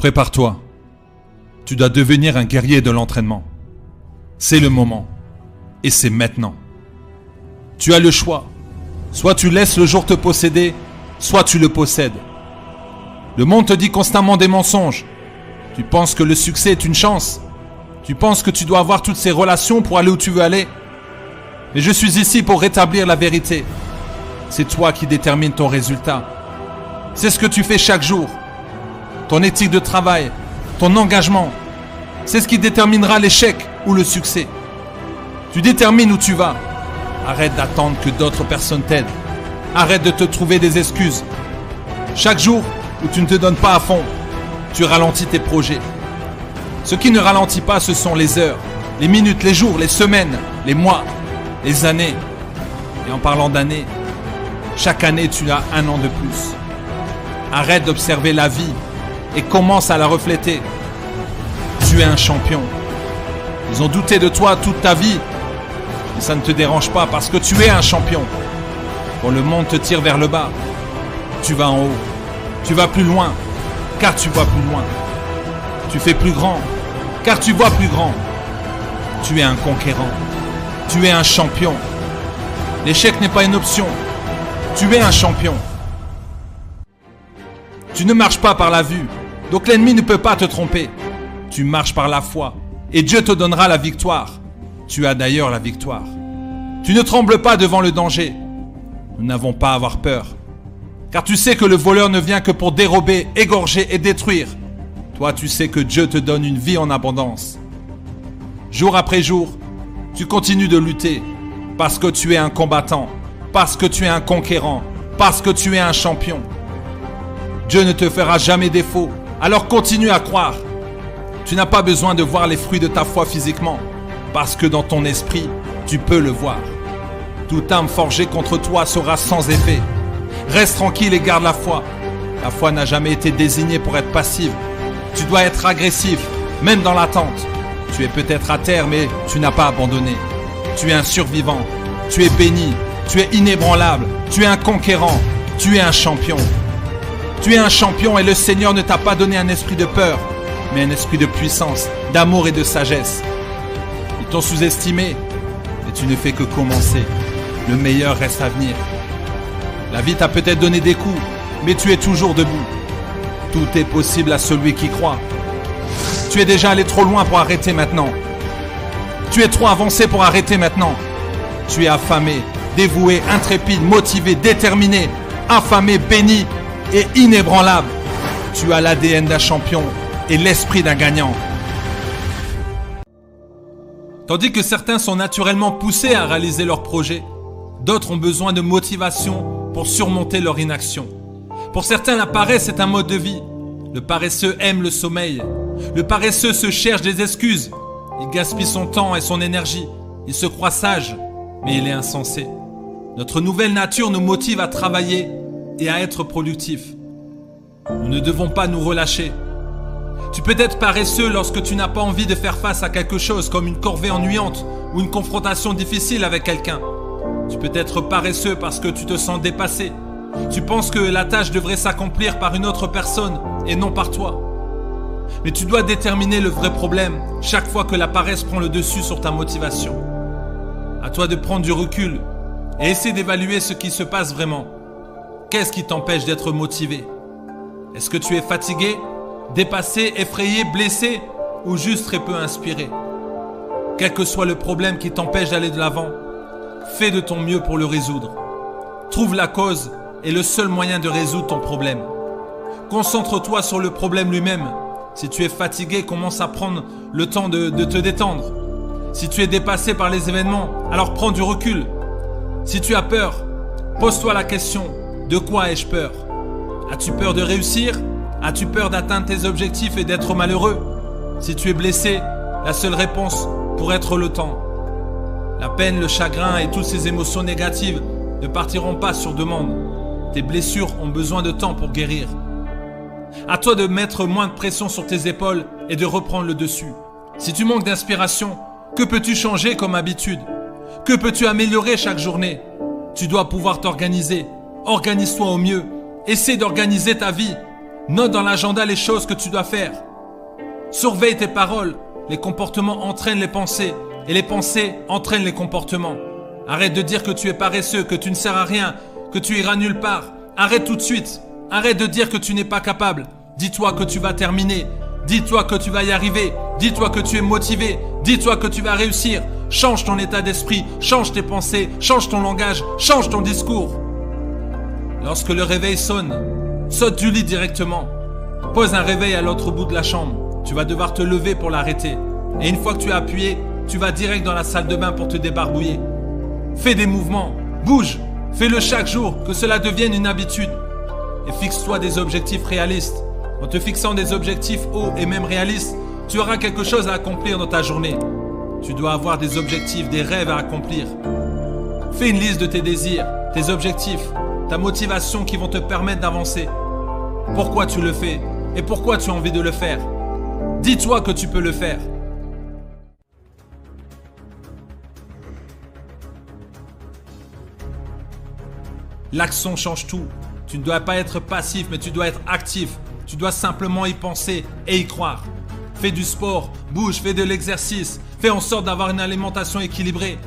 Prépare-toi. Tu dois devenir un guerrier de l'entraînement. C'est le moment. Et c'est maintenant. Tu as le choix. Soit tu laisses le jour te posséder, soit tu le possèdes. Le monde te dit constamment des mensonges. Tu penses que le succès est une chance. Tu penses que tu dois avoir toutes ces relations pour aller où tu veux aller. Mais je suis ici pour rétablir la vérité. C'est toi qui détermine ton résultat. C'est ce que tu fais chaque jour. Ton éthique de travail, ton engagement, c'est ce qui déterminera l'échec ou le succès. Tu détermines où tu vas. Arrête d'attendre que d'autres personnes t'aident. Arrête de te trouver des excuses. Chaque jour où tu ne te donnes pas à fond, tu ralentis tes projets. Ce qui ne ralentit pas, ce sont les heures, les minutes, les jours, les semaines, les mois, les années. Et en parlant d'années, chaque année, tu as un an de plus. Arrête d'observer la vie et commence à la refléter. Tu es un champion. Ils ont douté de toi toute ta vie. Mais ça ne te dérange pas parce que tu es un champion. Quand le monde te tire vers le bas, tu vas en haut. Tu vas plus loin, car tu vois plus loin. Tu fais plus grand, car tu vois plus grand. Tu es un conquérant. Tu es un champion. L'échec n'est pas une option. Tu es un champion. Tu ne marches pas par la vue, donc l'ennemi ne peut pas te tromper. Tu marches par la foi, et Dieu te donnera la victoire. Tu as d'ailleurs la victoire. Tu ne trembles pas devant le danger. Nous n'avons pas à avoir peur, car tu sais que le voleur ne vient que pour dérober, égorger et détruire. Toi, tu sais que Dieu te donne une vie en abondance. Jour après jour, tu continues de lutter parce que tu es un combattant, parce que tu es un conquérant, parce que tu es un champion. Dieu ne te fera jamais défaut, alors continue à croire. Tu n'as pas besoin de voir les fruits de ta foi physiquement, parce que dans ton esprit, tu peux le voir. Toute âme forgée contre toi sera sans effet. Reste tranquille et garde la foi. La foi n'a jamais été désignée pour être passive. Tu dois être agressif, même dans l'attente. Tu es peut-être à terre, mais tu n'as pas abandonné. Tu es un survivant. Tu es béni. Tu es inébranlable. Tu es un conquérant. Tu es un champion. Tu es un champion et le Seigneur ne t'a pas donné un esprit de peur, mais un esprit de puissance, d'amour et de sagesse. Ils t'ont sous-estimé, mais tu ne fais que commencer. Le meilleur reste à venir. La vie t'a peut-être donné des coups, mais tu es toujours debout. Tout est possible à celui qui croit. Tu es déjà allé trop loin pour arrêter maintenant. Tu es trop avancé pour arrêter maintenant. Tu es affamé, dévoué, intrépide, motivé, déterminé, affamé, béni et inébranlable. Tu as l'ADN d'un champion et l'esprit d'un gagnant. Tandis que certains sont naturellement poussés à réaliser leurs projets, d'autres ont besoin de motivation pour surmonter leur inaction. Pour certains, la paresse est un mode de vie. Le paresseux aime le sommeil. Le paresseux se cherche des excuses. Il gaspille son temps et son énergie. Il se croit sage, mais il est insensé. Notre nouvelle nature nous motive à travailler et à être productif. Nous ne devons pas nous relâcher. Tu peux être paresseux lorsque tu n'as pas envie de faire face à quelque chose comme une corvée ennuyante ou une confrontation difficile avec quelqu'un. Tu peux être paresseux parce que tu te sens dépassé, tu penses que la tâche devrait s'accomplir par une autre personne et non par toi. Mais tu dois déterminer le vrai problème chaque fois que la paresse prend le dessus sur ta motivation. À toi de prendre du recul et essayer d'évaluer ce qui se passe vraiment. Qu'est-ce qui t'empêche d'être motivé? Est-ce que tu es fatigué, dépassé, effrayé, blessé ou juste très peu inspiré? Quel que soit le problème qui t'empêche d'aller de l'avant, fais de ton mieux pour le résoudre. Trouve la cause est le seul moyen de résoudre ton problème. Concentre-toi sur le problème lui-même. Si tu es fatigué, commence à prendre le temps de, te détendre. Si tu es dépassé par les événements, alors prends du recul. Si tu as peur, pose-toi la question, de quoi ai-je peur? As-tu peur de réussir? As-tu peur d'atteindre tes objectifs et d'être malheureux? Si tu es blessé, la seule réponse pourrait être le temps. La peine, le chagrin et toutes ces émotions négatives ne partiront pas sur demande. Tes blessures ont besoin de temps pour guérir. À toi de mettre moins de pression sur tes épaules et de reprendre le dessus. Si tu manques d'inspiration, que peux-tu changer comme habitude? Que peux-tu améliorer chaque journée? Tu dois pouvoir t'organiser. Organise-toi au mieux. Essaie d'organiser ta vie. Note dans l'agenda les choses que tu dois faire. Surveille tes paroles. Les comportements entraînent les pensées et les pensées entraînent les comportements. Arrête de dire que tu es paresseux, que tu ne sers à rien, que tu iras nulle part. Arrête tout de suite. Arrête de dire que tu n'es pas capable. Dis-toi que tu vas terminer. Dis-toi que tu vas y arriver. Dis-toi que tu es motivé. Dis-toi que tu vas réussir. Change ton état d'esprit, change tes pensées, change ton langage, change ton discours. Lorsque le réveil sonne, saute du lit directement. Pose un réveil à l'autre bout de la chambre. Tu vas devoir te lever pour l'arrêter. Et une fois que tu as appuyé, tu vas direct dans la salle de bain pour te débarbouiller. Fais des mouvements, bouge, fais-le chaque jour, que cela devienne une habitude. Et fixe-toi des objectifs réalistes. En te fixant des objectifs hauts et même réalistes, tu auras quelque chose à accomplir dans ta journée. Tu dois avoir des objectifs, des rêves à accomplir. Fais une liste de tes désirs, tes objectifs, ta motivation qui vont te permettre d'avancer. Pourquoi tu le fais et pourquoi tu as envie de le faire? Dis-toi que tu peux le faire. L'action change tout. Tu ne dois pas être passif, mais tu dois être actif. Tu dois simplement y penser et y croire. Fais du sport, bouge, fais de l'exercice, fais en sorte d'avoir une alimentation équilibrée.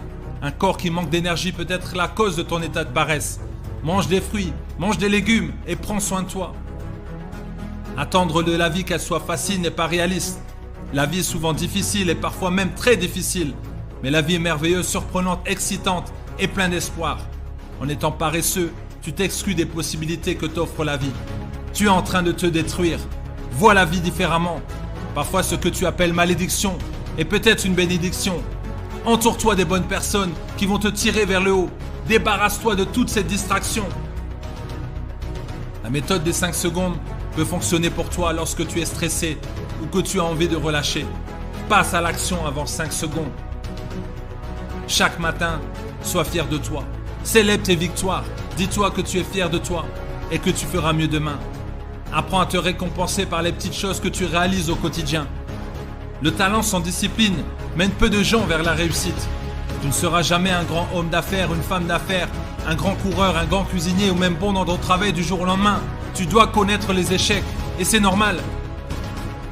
Un corps qui manque d'énergie peut être la cause de ton état de paresse. Mange des fruits, mange des légumes et prends soin de toi. Attendre de la vie qu'elle soit facile n'est pas réaliste. La vie est souvent difficile et parfois même très difficile. Mais la vie est merveilleuse, surprenante, excitante et pleine d'espoir. En étant paresseux, tu t'exclus des possibilités que t'offre la vie. Tu es en train de te détruire. Vois la vie différemment. Parfois ce que tu appelles malédiction est peut-être une bénédiction. Entoure-toi des bonnes personnes qui vont te tirer vers le haut. Débarrasse-toi de toutes ces distractions. La méthode des 5 secondes peut fonctionner pour toi lorsque tu es stressé ou que tu as envie de relâcher. Passe à l'action avant 5 secondes. Chaque matin, sois fier de toi. Célèbre tes victoires. Dis-toi que tu es fier de toi et que tu feras mieux demain. Apprends à te récompenser par les petites choses que tu réalises au quotidien. Le talent sans discipline mène peu de gens vers la réussite. Tu ne seras jamais un grand homme d'affaires, une femme d'affaires, un grand coureur, un grand cuisinier ou même bon dans ton travail du jour au lendemain. Tu dois connaître les échecs et c'est normal.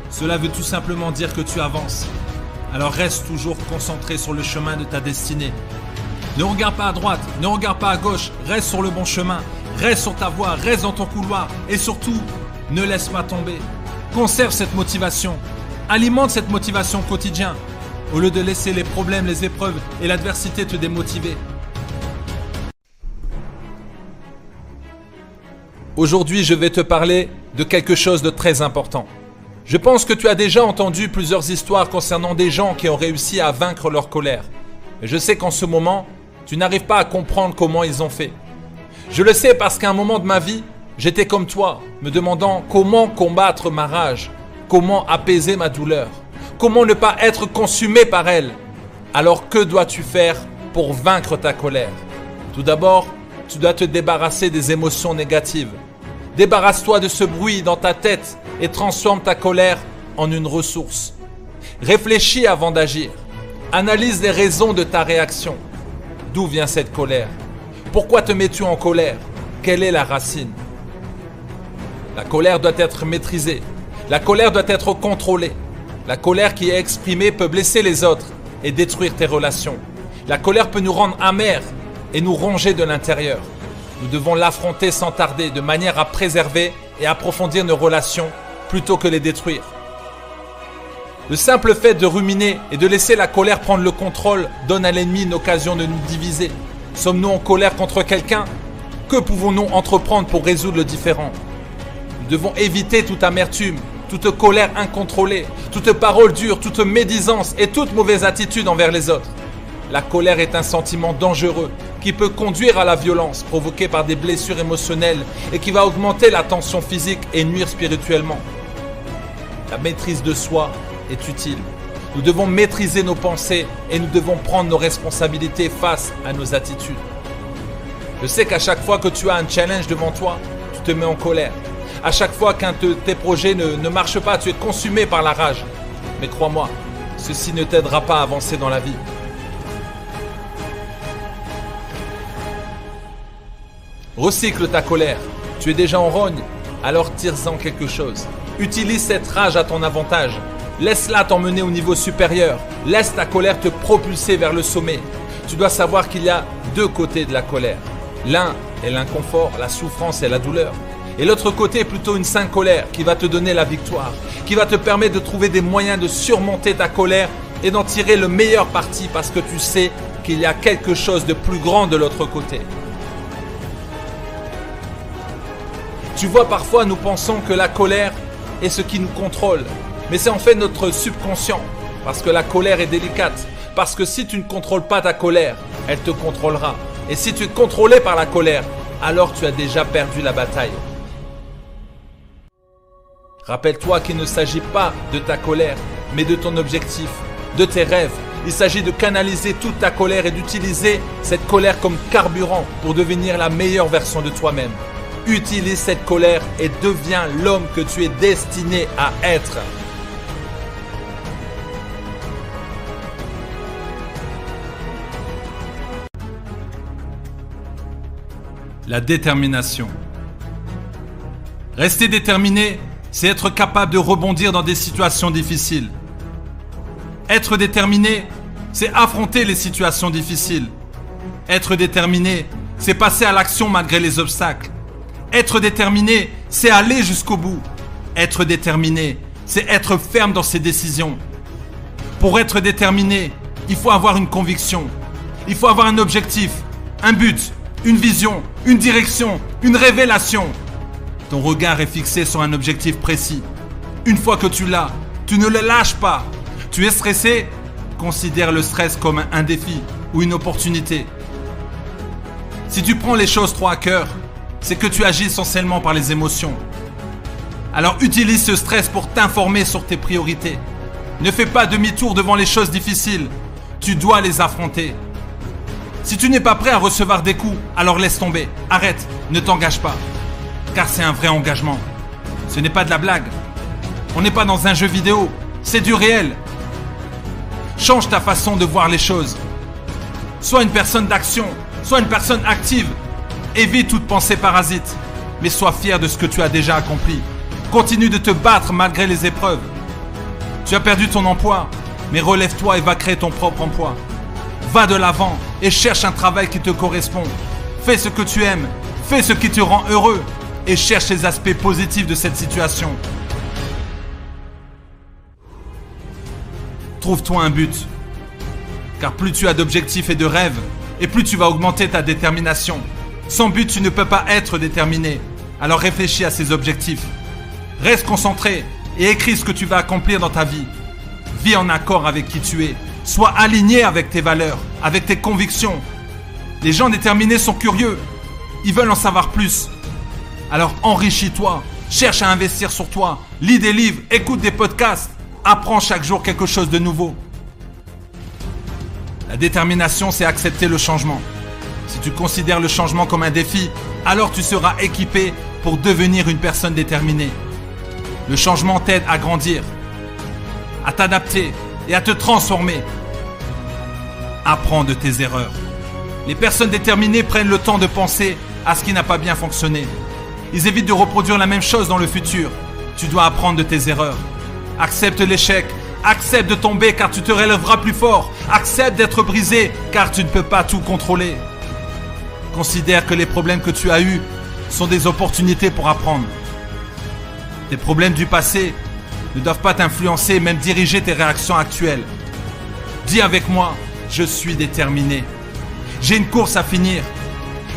Cela veut tout simplement dire que tu avances. Alors reste toujours concentré sur le chemin de ta destinée. Ne regarde pas à droite, ne regarde pas à gauche, reste sur le bon chemin, reste sur ta voie, reste dans ton couloir et surtout, ne laisse pas tomber. Conserve cette motivation. Alimente cette motivation quotidien, au lieu de laisser les problèmes, les épreuves et l'adversité te démotiver. Aujourd'hui, je vais te parler de quelque chose de très important. Je pense que tu as déjà entendu plusieurs histoires concernant des gens qui ont réussi à vaincre leur colère. Et je sais qu'en ce moment, tu n'arrives pas à comprendre comment ils ont fait. Je le sais parce qu'à un moment de ma vie, J'étais comme toi, me demandant comment combattre ma rage, comment apaiser ma douleur, comment ne pas être consumé par elle? Alors que dois-tu faire pour vaincre ta colère? Tout d'abord, tu dois te débarrasser des émotions négatives. Débarrasse-toi de ce bruit dans ta tête et transforme ta colère en une ressource. Réfléchis avant d'agir. Analyse les raisons de ta réaction. D'où vient cette colère? Pourquoi te mets-tu en colère? Quelle est la racine? La colère doit être maîtrisée. La colère doit être contrôlée. La colère qui est exprimée peut blesser les autres et détruire tes relations. La colère peut nous rendre amers et nous ronger de l'intérieur. Nous devons l'affronter sans tarder de manière à préserver et approfondir nos relations plutôt que les détruire. Le simple fait de ruminer et de laisser la colère prendre le contrôle donne à l'ennemi une occasion de nous diviser. Sommes-nous en colère contre quelqu'un? Que pouvons-nous entreprendre pour résoudre le différend? Devons éviter toute amertume, toute colère incontrôlée, toute parole dure, toute médisance et toute mauvaise attitude envers les autres. La colère est un sentiment dangereux qui peut conduire à la violence provoquée par des blessures émotionnelles et qui va augmenter la tension physique et nuire spirituellement. La maîtrise de soi est utile. Nous devons maîtriser nos pensées et nous devons prendre nos responsabilités face à nos attitudes. Je sais qu'à chaque fois que tu as un challenge devant toi, tu te mets en colère. À chaque fois qu'un de tes projets ne, ne marche pas, tu es consumé par la rage. Mais crois-moi, ceci ne t'aidera pas à avancer dans la vie. Recycle ta colère. Tu es déjà en rogne. alors tire-en quelque chose. Utilise cette rage à ton avantage. Laisse-la t'emmener au niveau supérieur. Laisse ta colère te propulser vers le sommet. Tu dois savoir qu'il y a deux côtés de la colère. L'un est l'inconfort, la souffrance et la douleur. Et l'autre côté est plutôt une sainte colère qui va te donner la victoire, qui va te permettre de trouver des moyens de surmonter ta colère et d'en tirer le meilleur parti parce que tu sais qu'il y a quelque chose de plus grand de l'autre côté. Tu vois, parfois nous pensons que la colère est ce qui nous contrôle, mais c'est en fait notre subconscient, parce que la colère est délicate, parce que si tu ne contrôles pas ta colère, elle te contrôlera. Et si tu es contrôlé par la colère, alors tu as déjà perdu la bataille. Rappelle-toi qu'il ne s'agit pas de ta colère, mais de ton objectif, de tes rêves. Il s'agit de canaliser toute ta colère et d'utiliser cette colère comme carburant pour devenir la meilleure version de toi-même. Utilise cette colère et deviens l'homme que tu es destiné à être. La détermination. Rester déterminé, c'est être capable de rebondir dans des situations difficiles. Être déterminé, c'est affronter les situations difficiles. Être déterminé, c'est passer à l'action malgré les obstacles. Être déterminé, c'est aller jusqu'au bout. Être déterminé, c'est être ferme dans ses décisions. Pour être déterminé, il faut avoir une conviction. Il faut avoir un objectif, un but, une vision, une direction, une révélation. Ton regard est fixé sur un objectif précis. Une fois que tu l'as, tu ne le lâches pas. Tu es stressé? Considère le stress comme un défi ou une opportunité. Si tu prends les choses trop à cœur, c'est que tu agis essentiellement par les émotions. Alors utilise ce stress pour t'informer sur tes priorités. Ne fais pas demi-tour devant les choses difficiles. Tu dois les affronter. Si tu n'es pas prêt à recevoir des coups, alors laisse tomber. Arrête, ne t'engage pas. Car c'est un vrai engagement. Ce n'est pas de la blague. On n'est pas dans un jeu vidéo. C'est du réel. Change ta façon de voir les choses. Sois une personne d'action. Sois une personne active. Évite toute pensée parasite. Mais sois fier de ce que tu as déjà accompli. Continue de te battre malgré les épreuves. Tu as perdu ton emploi, mais relève-toi et va créer ton propre emploi. Va de l'avant et cherche un travail qui te correspond. Fais ce que tu aimes, fais ce qui te rend heureux et cherche les aspects positifs de cette situation. Trouve-toi un but. Car plus tu as d'objectifs et de rêves, et plus tu vas augmenter ta détermination. Sans but, tu ne peux pas être déterminé. Alors réfléchis à ces objectifs. Reste concentré et écris ce que tu vas accomplir dans ta vie. Vis en accord avec qui tu es Sois aligné avec tes valeurs, avec tes convictions. Les gens déterminés sont curieux. Ils veulent en savoir plus. Alors enrichis-toi. Cherche à investir sur toi. Lis des livres, écoute des podcasts. Apprends chaque jour quelque chose de nouveau. La détermination, c'est accepter le changement. Si tu considères le changement comme un défi, alors tu seras équipé pour devenir une personne déterminée. Le changement t'aide à grandir, à t'adapter, et à te transformer. Apprends de tes erreurs. Les personnes déterminées prennent le temps de penser à ce qui n'a pas bien fonctionné. Ils évitent de reproduire la même chose dans le futur. Tu dois apprendre de tes erreurs. Accepte l'échec. Accepte de tomber car tu te relèveras plus fort. Accepte d'être brisé car tu ne peux pas tout contrôler. Considère que les problèmes que tu as eus sont des opportunités pour apprendre. Tes problèmes du passé ne doivent pas t'influencer même diriger tes réactions actuelles. Dis avec moi, je suis déterminé. J'ai une course à finir.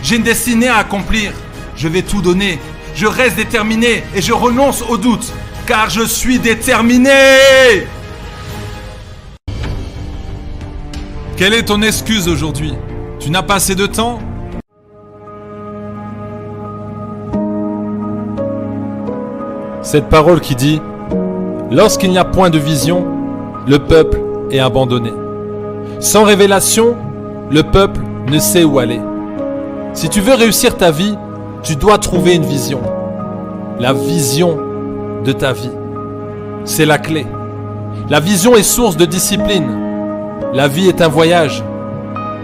J'ai une destinée à accomplir. Je vais tout donner. Je reste déterminé et je renonce au doute, car je suis déterminé. Quelle est ton excuse aujourd'hui? Tu n'as pas assez de temps? Cette parole qui dit Lorsqu'il n'y a point de vision, le peuple est abandonné. Sans révélation, le peuple ne sait où aller. Si tu veux réussir ta vie, tu dois trouver une vision. La vision de ta vie. C'est la clé. La vision est source de discipline. La vie est un voyage.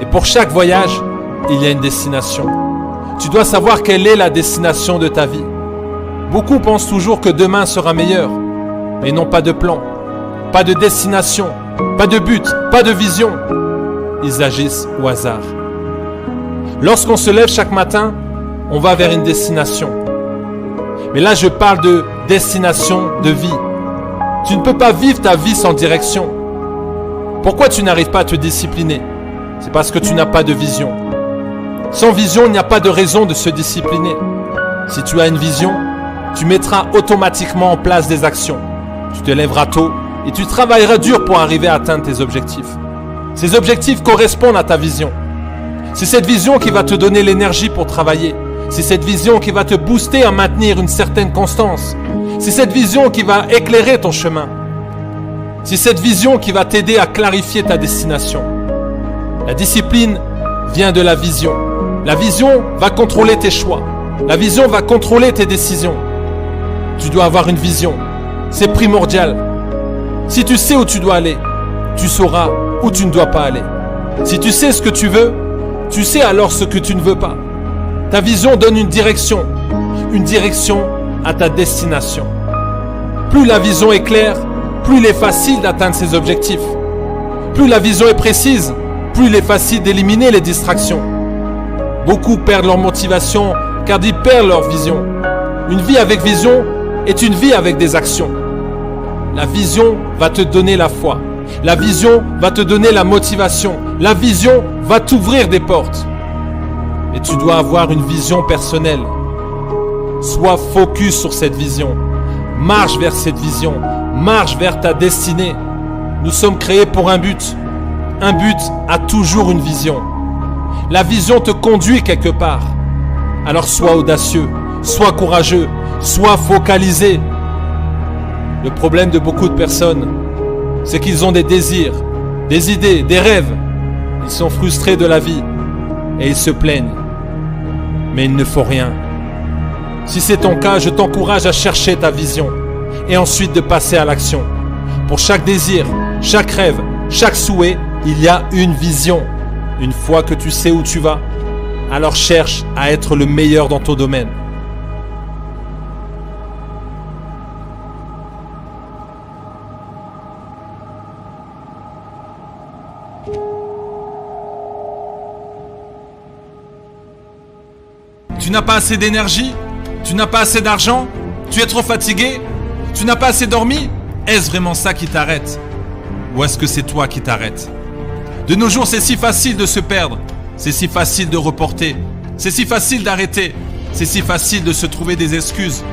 Et pour chaque voyage, il y a une destination. Tu dois savoir quelle est la destination de ta vie. Beaucoup pensent toujours que demain sera meilleur, mais n'ont pas de plan, pas de destination, pas de but, pas de vision. Ils agissent au hasard. Lorsqu'on se lève chaque matin, on va vers une destination. Mais là, je parle de destination de vie. Tu ne peux pas vivre ta vie sans direction. Pourquoi tu n'arrives pas à te discipliner? C'est parce que tu n'as pas de vision. Sans vision, il n'y a pas de raison de se discipliner. Si tu as une vision, tu mettras automatiquement en place des actions. Tu te lèveras tôt et tu travailleras dur pour arriver à atteindre tes objectifs. Ces objectifs correspondent à ta vision. C'est cette vision qui va te donner l'énergie pour travailler. C'est cette vision qui va te booster à maintenir une certaine constance. C'est cette vision qui va éclairer ton chemin. C'est cette vision qui va t'aider à clarifier ta destination. La discipline vient de la vision. La vision va contrôler tes choix. La vision va contrôler tes décisions. Tu dois avoir une vision. C'est primordial. Si tu sais où tu dois aller, tu sauras où tu ne dois pas aller. Si tu sais ce que tu veux, tu sais alors ce que tu ne veux pas. Ta vision donne une direction, une direction à ta destination. Plus la vision est claire, plus il est facile d'atteindre ses objectifs. Plus la vision est précise, plus il est facile d'éliminer les distractions. Beaucoup perdent leur motivation car ils perdent leur vision. Une vie avec vision est une vie avec des actions. La vision va te donner la foi. La vision va te donner la motivation. La vision va t'ouvrir des portes. Et tu dois avoir une vision personnelle. Sois focus sur cette vision. Marche vers cette vision. Marche vers ta destinée. Nous sommes créés pour un but. Un but a toujours une vision. La vision te conduit quelque part. Alors sois audacieux, sois courageux, sois focalisé. Le problème de beaucoup de personnes, c'est qu'ils ont des désirs, des idées, des rêves. Ils sont frustrés de la vie et ils se plaignent mais il ne faut rien. Si c'est ton cas, je t'encourage à chercher ta vision et ensuite de passer à l'action. Pour chaque désir, chaque rêve, chaque souhait, il y a une vision. Une fois que tu sais où tu vas, alors cherche à être le meilleur dans ton domaine. Tu n'as pas assez d'énergie? Tu n'as pas assez d'argent? Tu es trop fatigué? Tu n'as pas assez dormi? Est-ce vraiment ça qui t'arrête? Ou est-ce que c'est toi qui t'arrêtes De nos jours, c'est si facile de se perdre. C'est si facile de reporter. C'est si facile d'arrêter. C'est si facile de se trouver des excuses.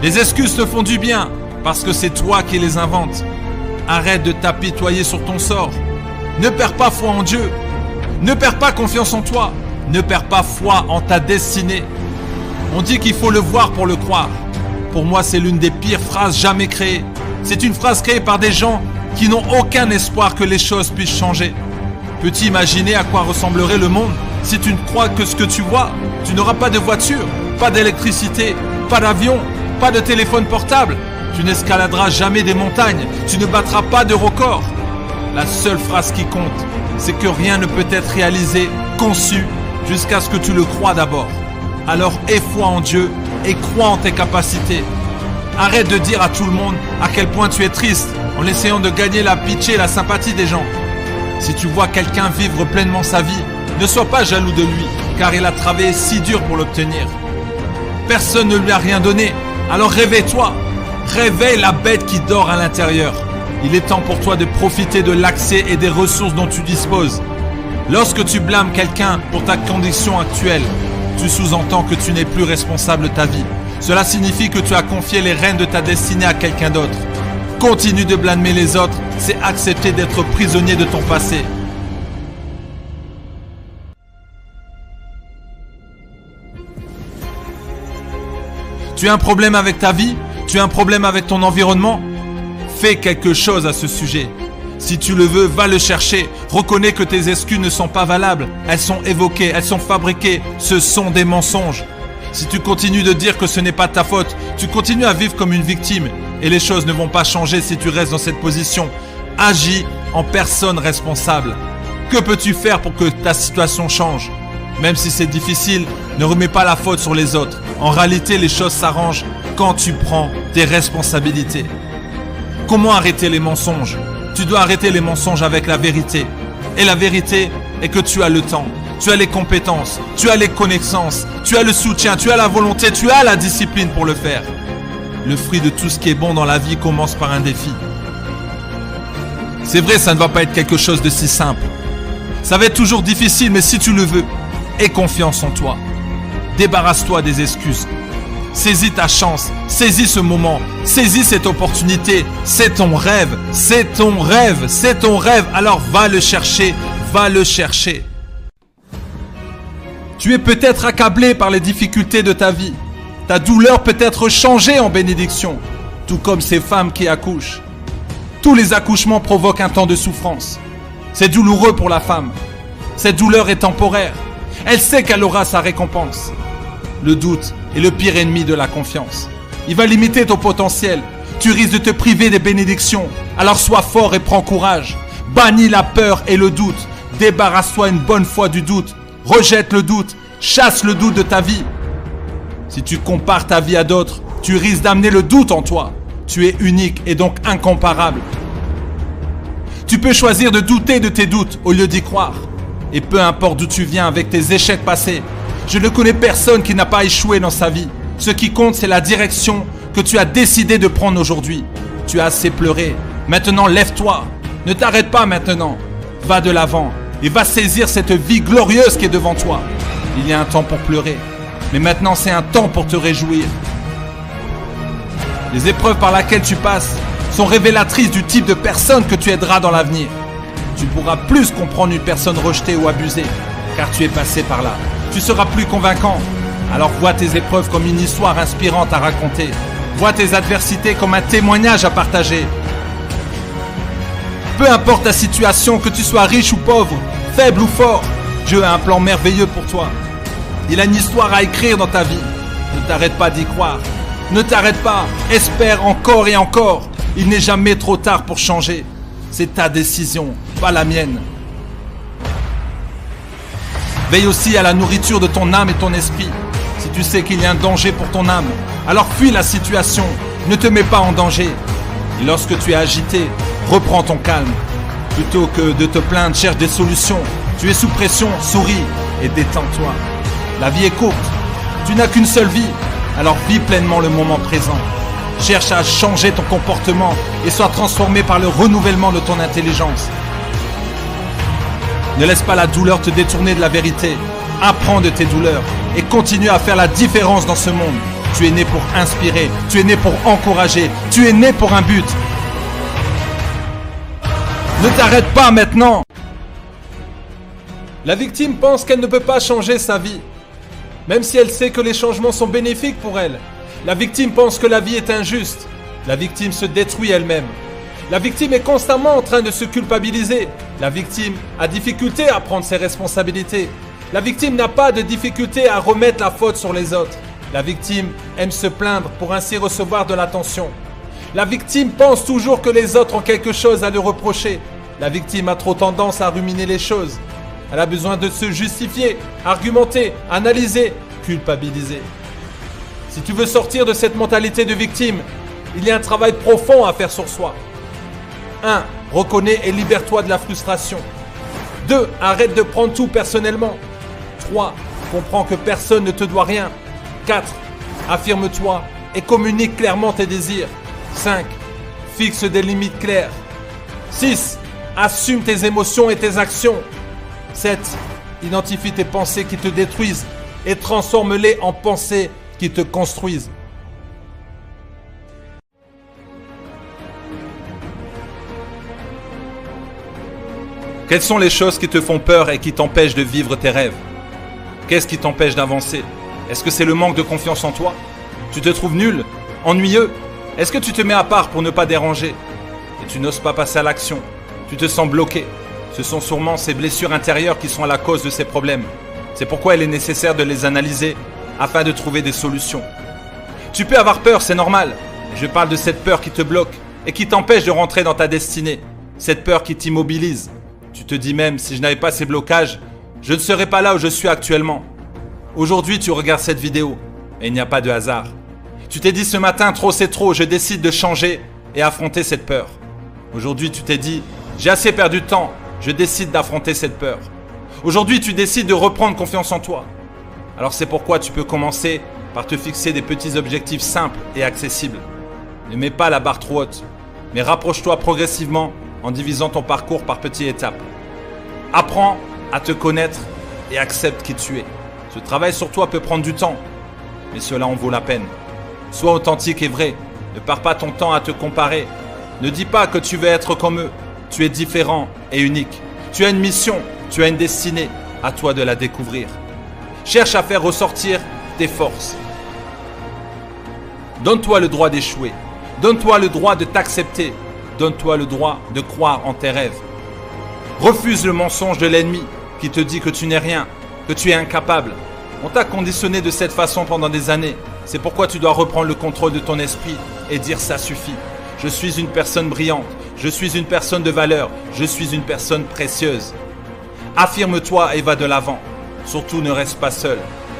Les excuses te font du bien parce que c'est toi qui les inventes. Arrête de t'apitoyer sur ton sort. Ne perds pas foi en Dieu. Ne perds pas confiance en toi. Ne perds pas foi en ta destinée. On dit qu'il faut le voir pour le croire. Pour moi, c'est l'une des pires phrases jamais créées. C'est une phrase créée par des gens qui n'ont aucun espoir que les choses puissent changer. Peux-tu imaginer à quoi ressemblerait le monde si tu ne crois que ce que tu vois? Tu n'auras pas de voiture, pas d'électricité, pas d'avion, pas de téléphone portable. Tu n'escaladeras jamais des montagnes, tu ne battras pas de records. La seule phrase qui compte, c'est que rien ne peut être réalisé, conçu jusqu'à ce que tu le crois d'abord. Alors aie foi en Dieu et crois en tes capacités. Arrête de dire à tout le monde à quel point tu es triste en essayant de gagner la pitié et la sympathie des gens. Si tu vois quelqu'un vivre pleinement sa vie, ne sois pas jaloux de lui, car il a travaillé si dur pour l'obtenir. Personne ne lui a rien donné, alors réveille-toi. Réveille la bête qui dort à l'intérieur. Il est temps pour toi de profiter de l'accès et des ressources dont tu disposes. Lorsque tu blâmes quelqu'un pour ta condition actuelle, tu sous-entends que tu n'es plus responsable de ta vie. Cela signifie que tu as confié les rênes de ta destinée à quelqu'un d'autre. Continue de blâmer les autres, c'est accepter d'être prisonnier de ton passé. Tu as un problème avec ta vie? Tu as un problème avec ton environnement? Fais quelque chose à ce sujet. Si tu le veux, va le chercher. Reconnais que tes excuses ne sont pas valables. Elles sont évoquées, elles sont fabriquées. Ce sont des mensonges. Si tu continues de dire que ce n'est pas ta faute, tu continues à vivre comme une victime. Et les choses ne vont pas changer si tu restes dans cette position. Agis en personne responsable. Que peux-tu faire pour que ta situation change? Même si c'est difficile, ne remets pas la faute sur les autres. En réalité, les choses s'arrangent quand tu prends tes responsabilités. Comment arrêter les mensonges? Tu dois arrêter les mensonges avec la vérité. Et la vérité est que tu as le temps, tu as les compétences, tu as les connaissances, tu as le soutien, tu as la volonté, tu as la discipline pour le faire. Le fruit de tout ce qui est bon dans la vie commence par un défi. C'est vrai, ça ne va pas être quelque chose de si simple. Ça va être toujours difficile, mais si tu le veux, aie confiance en toi. Débarrasse-toi des excuses. Saisis ta chance, saisis ce moment, saisis cette opportunité. C'est ton rêve, c'est ton rêve, c'est ton rêve. Alors va le chercher, va le chercher. Tu es peut-être accablé par les difficultés de ta vie. Ta douleur peut être changée en bénédiction, tout comme ces femmes qui accouchent. Tous les accouchements provoquent un temps de souffrance. C'est douloureux pour la femme. Cette douleur est temporaire. Elle sait qu'elle aura sa récompense. Le doute est le pire ennemi de la confiance. Il va limiter ton potentiel. Tu risques de te priver des bénédictions. Alors sois fort et prends courage. Bannis la peur et le doute. Débarrasse-toi une bonne fois du doute. Rejette le doute. Chasse le doute de ta vie. Si tu compares ta vie à d'autres, tu risques d'amener le doute en toi. Tu es unique et donc incomparable. Tu peux choisir de douter de tes doutes au lieu d'y croire. Et peu importe d'où tu viens avec tes échecs passés, je ne connais personne qui n'a pas échoué dans sa vie. Ce qui compte, c'est la direction que tu as décidé de prendre aujourd'hui. Tu as assez pleuré. Maintenant, lève-toi. Ne t'arrête pas maintenant. Va de l'avant et va saisir cette vie glorieuse qui est devant toi. Il y a un temps pour pleurer, mais maintenant c'est un temps pour te réjouir. Les épreuves par lesquelles tu passes sont révélatrices du type de personne que tu aideras dans l'avenir. Tu pourras plus comprendre une personne rejetée ou abusée, car tu es passé par là. Tu seras plus convaincant. Alors vois tes épreuves comme une histoire inspirante à raconter. Vois tes adversités comme un témoignage à partager. Peu importe ta situation, que tu sois riche ou pauvre, faible ou fort, Dieu a un plan merveilleux pour toi. Il a une histoire à écrire dans ta vie. Ne t'arrête pas d'y croire. Ne t'arrête pas. Espère encore et encore. Il n'est jamais trop tard pour changer. C'est ta décision, pas la mienne. Veille aussi à la nourriture de ton âme et ton esprit. Si tu sais qu'il y a un danger pour ton âme, alors fuis la situation. Ne te mets pas en danger. Et lorsque tu es agité, reprends ton calme. Plutôt que de te plaindre, cherche des solutions. Tu es sous pression, souris et détends-toi. La vie est courte. Tu n'as qu'une seule vie. Alors vis pleinement le moment présent. Cherche à changer ton comportement et sois transformé par le renouvellement de ton intelligence. Ne laisse pas la douleur te détourner de la vérité. Apprends de tes douleurs et continue à faire la différence dans ce monde. Tu es né pour inspirer, tu es né pour encourager, tu es né pour un but. Ne t'arrête pas maintenant La victime pense qu'elle ne peut pas changer sa vie, même si elle sait que les changements sont bénéfiques pour elle. La victime pense que la vie est injuste. La victime se détruit elle-même. La victime est constamment en train de se culpabiliser. La victime a difficulté à prendre ses responsabilités. La victime n'a pas de difficulté à remettre la faute sur les autres. La victime aime se plaindre pour ainsi recevoir de l'attention. La victime pense toujours que les autres ont quelque chose à lui reprocher. La victime a trop tendance à ruminer les choses. Elle a besoin de se justifier, argumenter, analyser, culpabiliser. Si tu veux sortir de cette mentalité de victime, il y a un travail profond à faire sur soi. 1. Reconnais et libère-toi de la frustration. 2. Arrête de prendre tout personnellement. 3. Comprends que personne ne te doit rien. 4. Affirme-toi et communique clairement tes désirs. 5. Fixe des limites claires. 6. Assume tes émotions et tes actions. 7. Identifie tes pensées qui te détruisent et transforme-les en pensées qui te construisent. Quelles sont les choses qui te font peur et qui t'empêchent de vivre tes rêves? Qu'est-ce qui t'empêche d'avancer? Est-ce que c'est le manque de confiance en toi? Tu te trouves nul Ennuyeux? Est-ce que tu te mets à part pour ne pas déranger? Et tu n'oses pas passer à l'action Tu te sens bloqué Ce sont sûrement ces blessures intérieures qui sont à la cause de ces problèmes. C'est pourquoi il est nécessaire de les analyser afin de trouver des solutions. Tu peux avoir peur, c'est normal. Je parle de cette peur qui te bloque et qui t'empêche de rentrer dans ta destinée. Cette peur qui t'immobilise, tu te dis même, si je n'avais pas ces blocages, je ne serais pas là où je suis actuellement. Aujourd'hui, tu regardes cette vidéo et il n'y a pas de hasard. Tu t'es dit ce matin, trop c'est trop, je décide de changer et affronter cette peur. Aujourd'hui, tu t'es dit, j'ai assez perdu de temps, je décide d'affronter cette peur. Aujourd'hui, tu décides de reprendre confiance en toi. Alors c'est pourquoi tu peux commencer par te fixer des petits objectifs simples et accessibles. Ne mets pas la barre trop haute, mais rapproche-toi progressivement en divisant ton parcours par petites étapes. Apprends à te connaître et accepte qui tu es. Ce travail sur toi peut prendre du temps, mais cela en vaut la peine. Sois authentique et vrai. Ne pars pas ton temps à te comparer. Ne dis pas que tu veux être comme eux. Tu es différent et unique. Tu as une mission, tu as une destinée. À toi de la découvrir. Cherche à faire ressortir tes forces. Donne-toi le droit d'échouer. Donne-toi le droit de t'accepter. Donne-toi le droit de croire en tes rêves. Refuse le mensonge de l'ennemi qui te dit que tu n'es rien, que tu es incapable. On t'a conditionné de cette façon pendant des années. C'est pourquoi tu dois reprendre le contrôle de ton esprit et dire ça suffit. Je suis une personne brillante, je suis une personne de valeur, je suis une personne précieuse. Affirme-toi et va de l'avant. Surtout ne reste pas seul.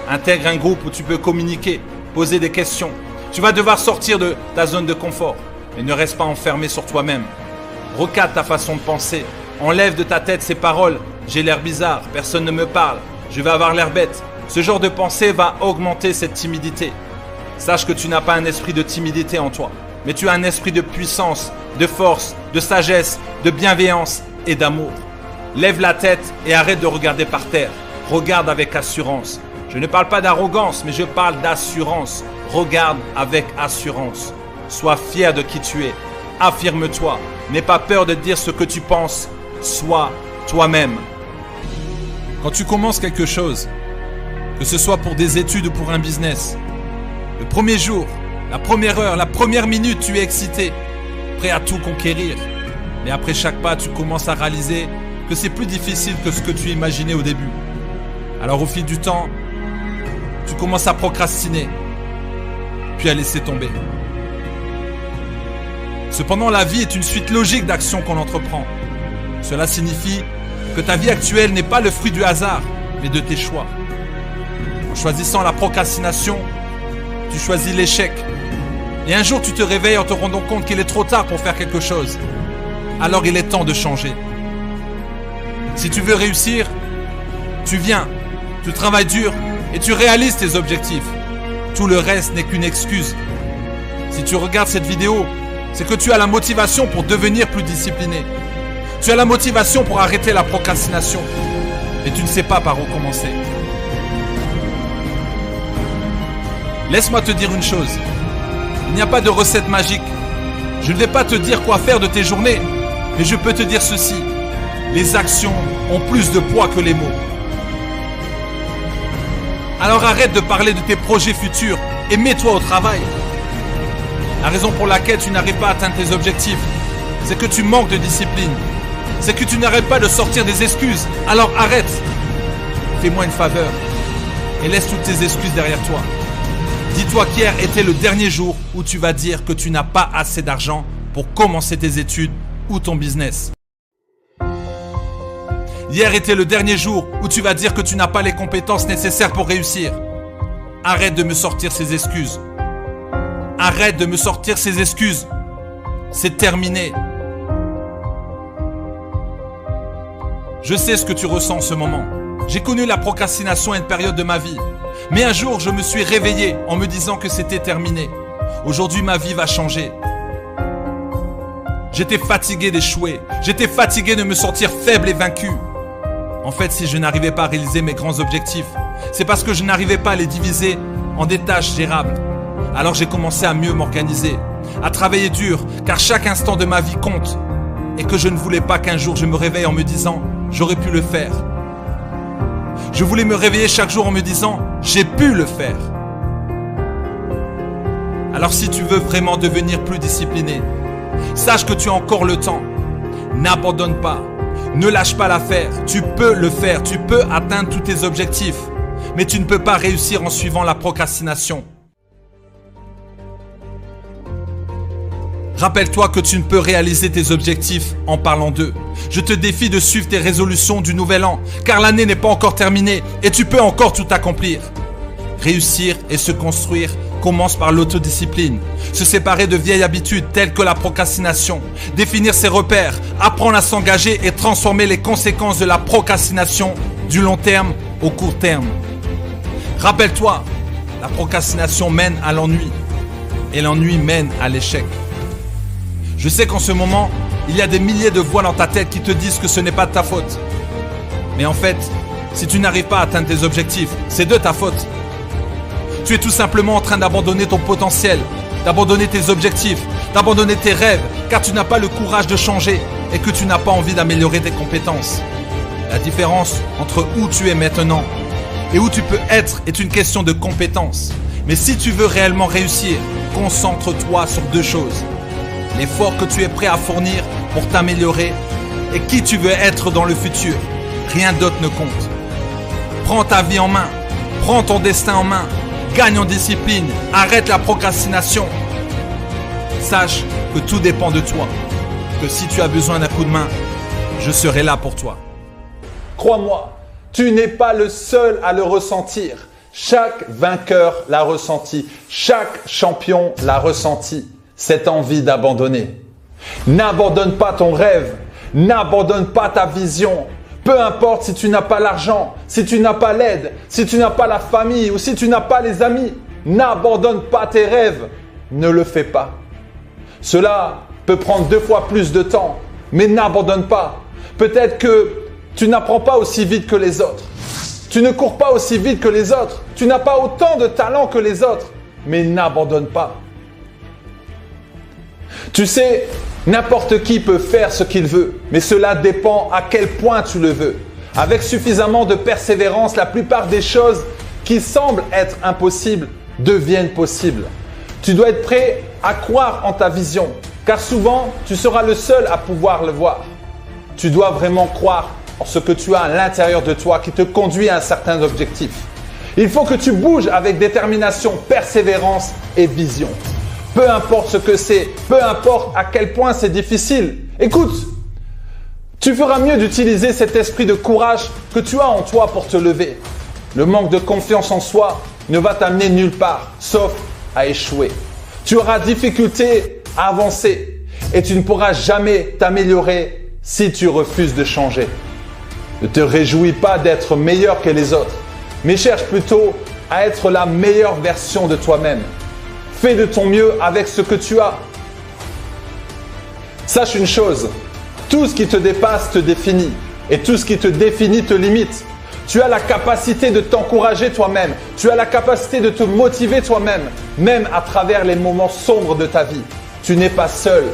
Intègre un groupe où tu peux communiquer, poser des questions. Tu vas devoir sortir de ta zone de confort, mais ne reste pas enfermé sur toi-même. Recadre ta façon de penser. Enlève de ta tête ces paroles. J'ai l'air bizarre, personne ne me parle, je vais avoir l'air bête. Ce genre de pensée va augmenter cette timidité. Sache que tu n'as pas un esprit de timidité en toi, mais tu as un esprit de puissance, de force, de sagesse, de bienveillance et d'amour. Lève la tête et arrête de regarder par terre. Regarde avec assurance. Je ne parle pas d'arrogance, mais je parle d'assurance. Regarde avec assurance. Sois fier de qui tu es. Affirme-toi. N'aie pas peur de dire ce que tu penses. Sois toi-même. Quand tu commences quelque chose, que ce soit pour des études ou pour un business, le premier jour, la première heure, la première minute, tu es excité, prêt à tout conquérir. Mais après chaque pas, tu commences à réaliser que c'est plus difficile que ce que tu imaginais au début. Alors au fil du temps, tu commences à procrastiner, puis à laisser tomber. Cependant, la vie est une suite logique d'actions qu'on entreprend. Cela signifie que ta vie actuelle n'est pas le fruit du hasard, mais de tes choix. En choisissant la procrastination, tu choisis l'échec. Et un jour, tu te réveilles en te rendant compte qu'il est trop tard pour faire quelque chose. Alors il est temps de changer. Si tu veux réussir, tu viens, tu travailles dur et tu réalises tes objectifs. Tout le reste n'est qu'une excuse. Si tu regardes cette vidéo, c'est que tu as la motivation pour devenir plus discipliné. Tu as la motivation pour arrêter la procrastination. Mais tu ne sais pas par où commencer. Laisse-moi te dire une chose. Il n'y a pas de recette magique. Je ne vais pas te dire quoi faire de tes journées, mais je peux te dire ceci. Les actions ont plus de poids que les mots. Alors arrête de parler de tes projets futurs et mets-toi au travail. La raison pour laquelle tu n'arrives pas à atteindre tes objectifs, c'est que tu manques de discipline. C'est que tu n'arrêtes pas de sortir des excuses. Alors arrête. Fais-moi une faveur et laisse toutes tes excuses derrière toi. Dis-toi qu'hier était le dernier jour où tu vas dire que tu n'as pas assez d'argent pour commencer tes études ou ton business. Hier était le dernier jour où tu vas dire que tu n'as pas les compétences nécessaires pour réussir. Arrête de me sortir ces excuses. Arrête de me sortir ces excuses. C'est terminé. Je sais ce que tu ressens en ce moment. J'ai connu la procrastination à une période de ma vie. Mais un jour, je me suis réveillé en me disant que c'était terminé. Aujourd'hui, ma vie va changer. J'étais fatigué d'échouer. J'étais fatigué de me sentir faible et vaincu. En fait, si je n'arrivais pas à réaliser mes grands objectifs, c'est parce que je n'arrivais pas à les diviser en des tâches gérables. Alors j'ai commencé à mieux m'organiser, à travailler dur, car chaque instant de ma vie compte. Et que je ne voulais pas qu'un jour je me réveille en me disant, j'aurais pu le faire. Je voulais me réveiller chaque jour en me disant, j'ai pu le faire. Alors si tu veux vraiment devenir plus discipliné, sache que tu as encore le temps. N'abandonne pas. Ne lâche pas l'affaire. Tu peux le faire. Tu peux atteindre tous tes objectifs. Mais tu ne peux pas réussir en suivant la procrastination. Rappelle-toi que tu ne peux réaliser tes objectifs en parlant d'eux. Je te défie de suivre tes résolutions du nouvel an, car l'année n'est pas encore terminée et tu peux encore tout accomplir. Réussir et se construire commence par l'autodiscipline. Se séparer de vieilles habitudes telles que la procrastination. Définir ses repères, apprendre à s'engager et transformer les conséquences de la procrastination du long terme au court terme. Rappelle-toi, la procrastination mène à l'ennui et l'ennui mène à l'échec. Je sais qu'en ce moment, il y a des milliers de voix dans ta tête qui te disent que ce n'est pas de ta faute. Mais en fait, si tu n'arrives pas à atteindre tes objectifs, c'est de ta faute. Tu es tout simplement en train d'abandonner ton potentiel, d'abandonner tes objectifs, d'abandonner tes rêves, car tu n'as pas le courage de changer et que tu n'as pas envie d'améliorer tes compétences. La différence entre où tu es maintenant et où tu peux être est une question de compétences. Mais si tu veux réellement réussir, concentre-toi sur deux choses. L'effort que tu es prêt à fournir pour t'améliorer et qui tu veux être dans le futur. Rien d'autre ne compte. Prends ta vie en main. Prends ton destin en main. Gagne en discipline. Arrête la procrastination. Sache que tout dépend de toi. Que si tu as besoin d'un coup de main, je serai là pour toi. Crois-moi, tu n'es pas le seul à le ressentir. Chaque vainqueur l'a ressenti. Chaque champion l'a ressenti. Cette envie d'abandonner. N'abandonne pas ton rêve. N'abandonne pas ta vision. Peu importe si tu n'as pas l'argent, si tu n'as pas l'aide, si tu n'as pas la famille ou si tu n'as pas les amis, n'abandonne pas tes rêves. Ne le fais pas. Cela peut prendre deux fois plus de temps, mais n'abandonne pas. Peut-être que tu n'apprends pas aussi vite que les autres. Tu ne cours pas aussi vite que les autres. Tu n'as pas autant de talent que les autres, mais n'abandonne pas. Tu sais, N'importe qui peut faire ce qu'il veut, mais cela dépend à quel point tu le veux. Avec suffisamment de persévérance, la plupart des choses qui semblent être impossibles deviennent possibles. Tu dois être prêt à croire en ta vision, car souvent, tu seras le seul à pouvoir le voir. Tu dois vraiment croire en ce que tu as à l'intérieur de toi qui te conduit à un certain objectif. Il faut que tu bouges avec détermination, persévérance et vision. Peu importe ce que c'est, peu importe à quel point c'est difficile. Écoute, tu feras mieux d'utiliser cet esprit de courage que tu as en toi pour te lever. Le manque de confiance en soi ne va t'amener nulle part, sauf à échouer. Tu auras difficulté à avancer et tu ne pourras jamais t'améliorer si tu refuses de changer. Ne te réjouis pas d'être meilleur que les autres, mais cherche plutôt à être la meilleure version de toi-même. Fais de ton mieux avec ce que tu as. Sache une chose, tout ce qui te dépasse te définit et tout ce qui te définit te limite. Tu as la capacité de t'encourager toi-même. Tu as la capacité de te motiver toi-même, même à travers les moments sombres de ta vie. Tu n'es pas seul.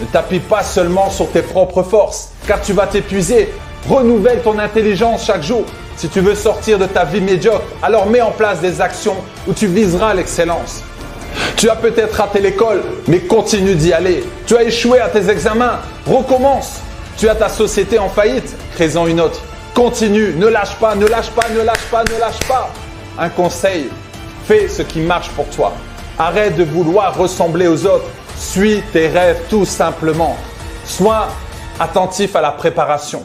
Ne t'appuie pas seulement sur tes propres forces, car tu vas t'épuiser. Renouvelle ton intelligence chaque jour. Si tu veux sortir de ta vie médiocre, alors mets en place des actions où tu viseras l'excellence. Tu as peut-être raté l'école, mais continue d'y aller. Tu as échoué à tes examens, recommence. Tu as ta société en faillite, crée-en une autre. Continue, ne lâche pas, ne lâche pas, ne lâche pas, ne lâche pas. Un conseil, fais ce qui marche pour toi. Arrête de vouloir ressembler aux autres. Suis tes rêves tout simplement. Sois attentif à la préparation.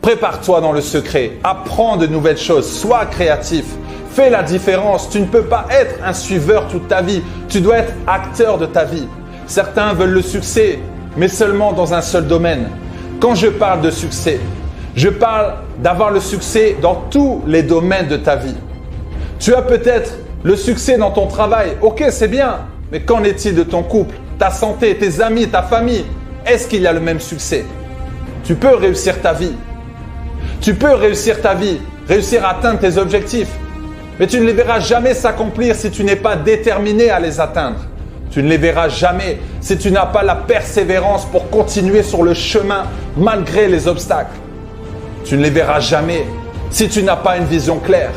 Prépare-toi dans le secret. Apprends de nouvelles choses. Sois créatif. Fais la différence. Tu ne peux pas être un suiveur toute ta vie. Tu dois être acteur de ta vie. Certains veulent le succès, mais seulement dans un seul domaine. Quand je parle de succès, je parle d'avoir le succès dans tous les domaines de ta vie. Tu as peut-être le succès dans ton travail. Ok, c'est bien. Mais qu'en est-il de ton couple, ta santé, tes amis, ta famille? Est-ce qu'il y a le même succès? Tu peux réussir ta vie. Tu peux réussir ta vie, réussir à atteindre tes objectifs. Mais tu ne les verras jamais s'accomplir si tu n'es pas déterminé à les atteindre. Tu ne les verras jamais si tu n'as pas la persévérance pour continuer sur le chemin malgré les obstacles. Tu ne les verras jamais si tu n'as pas une vision claire.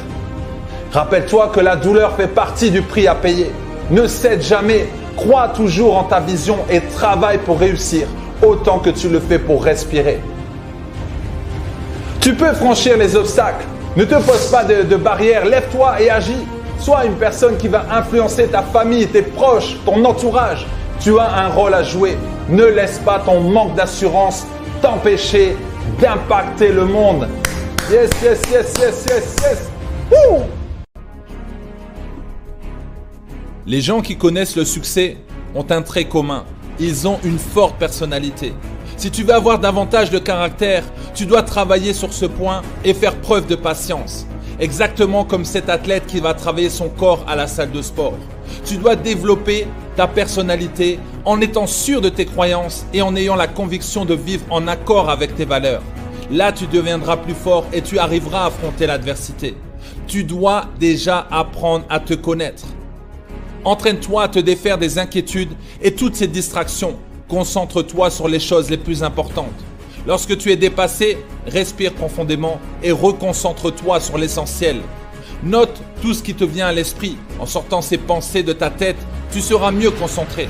Rappelle-toi que la douleur fait partie du prix à payer. Ne cède jamais, crois toujours en ta vision et travaille pour réussir autant que tu le fais pour respirer. Tu peux franchir les obstacles, ne te pose pas de, barrières, lève-toi et agis. Sois une personne qui va influencer ta famille, tes proches, ton entourage. Tu as un rôle à jouer. Ne laisse pas ton manque d'assurance t'empêcher d'impacter le monde. Yes, yes, yes, yes, yes, yes. Les gens qui connaissent le succès ont un trait commun. Ils ont une forte personnalité. Si tu veux avoir davantage de caractère, tu dois travailler sur ce point et faire preuve de patience. Exactement comme cet athlète qui va travailler son corps à la salle de sport. Tu dois développer ta personnalité en étant sûr de tes croyances et en ayant la conviction de vivre en accord avec tes valeurs. Là, tu deviendras plus fort et tu arriveras à affronter l'adversité. Tu dois déjà apprendre à te connaître. Entraîne-toi à te défaire des inquiétudes et toutes ces distractions. Concentre-toi sur les choses les plus importantes. Lorsque tu es dépassé, respire profondément et reconcentre-toi sur l'essentiel. Note tout ce qui te vient à l'esprit. En sortant ces pensées de ta tête, tu seras mieux concentré.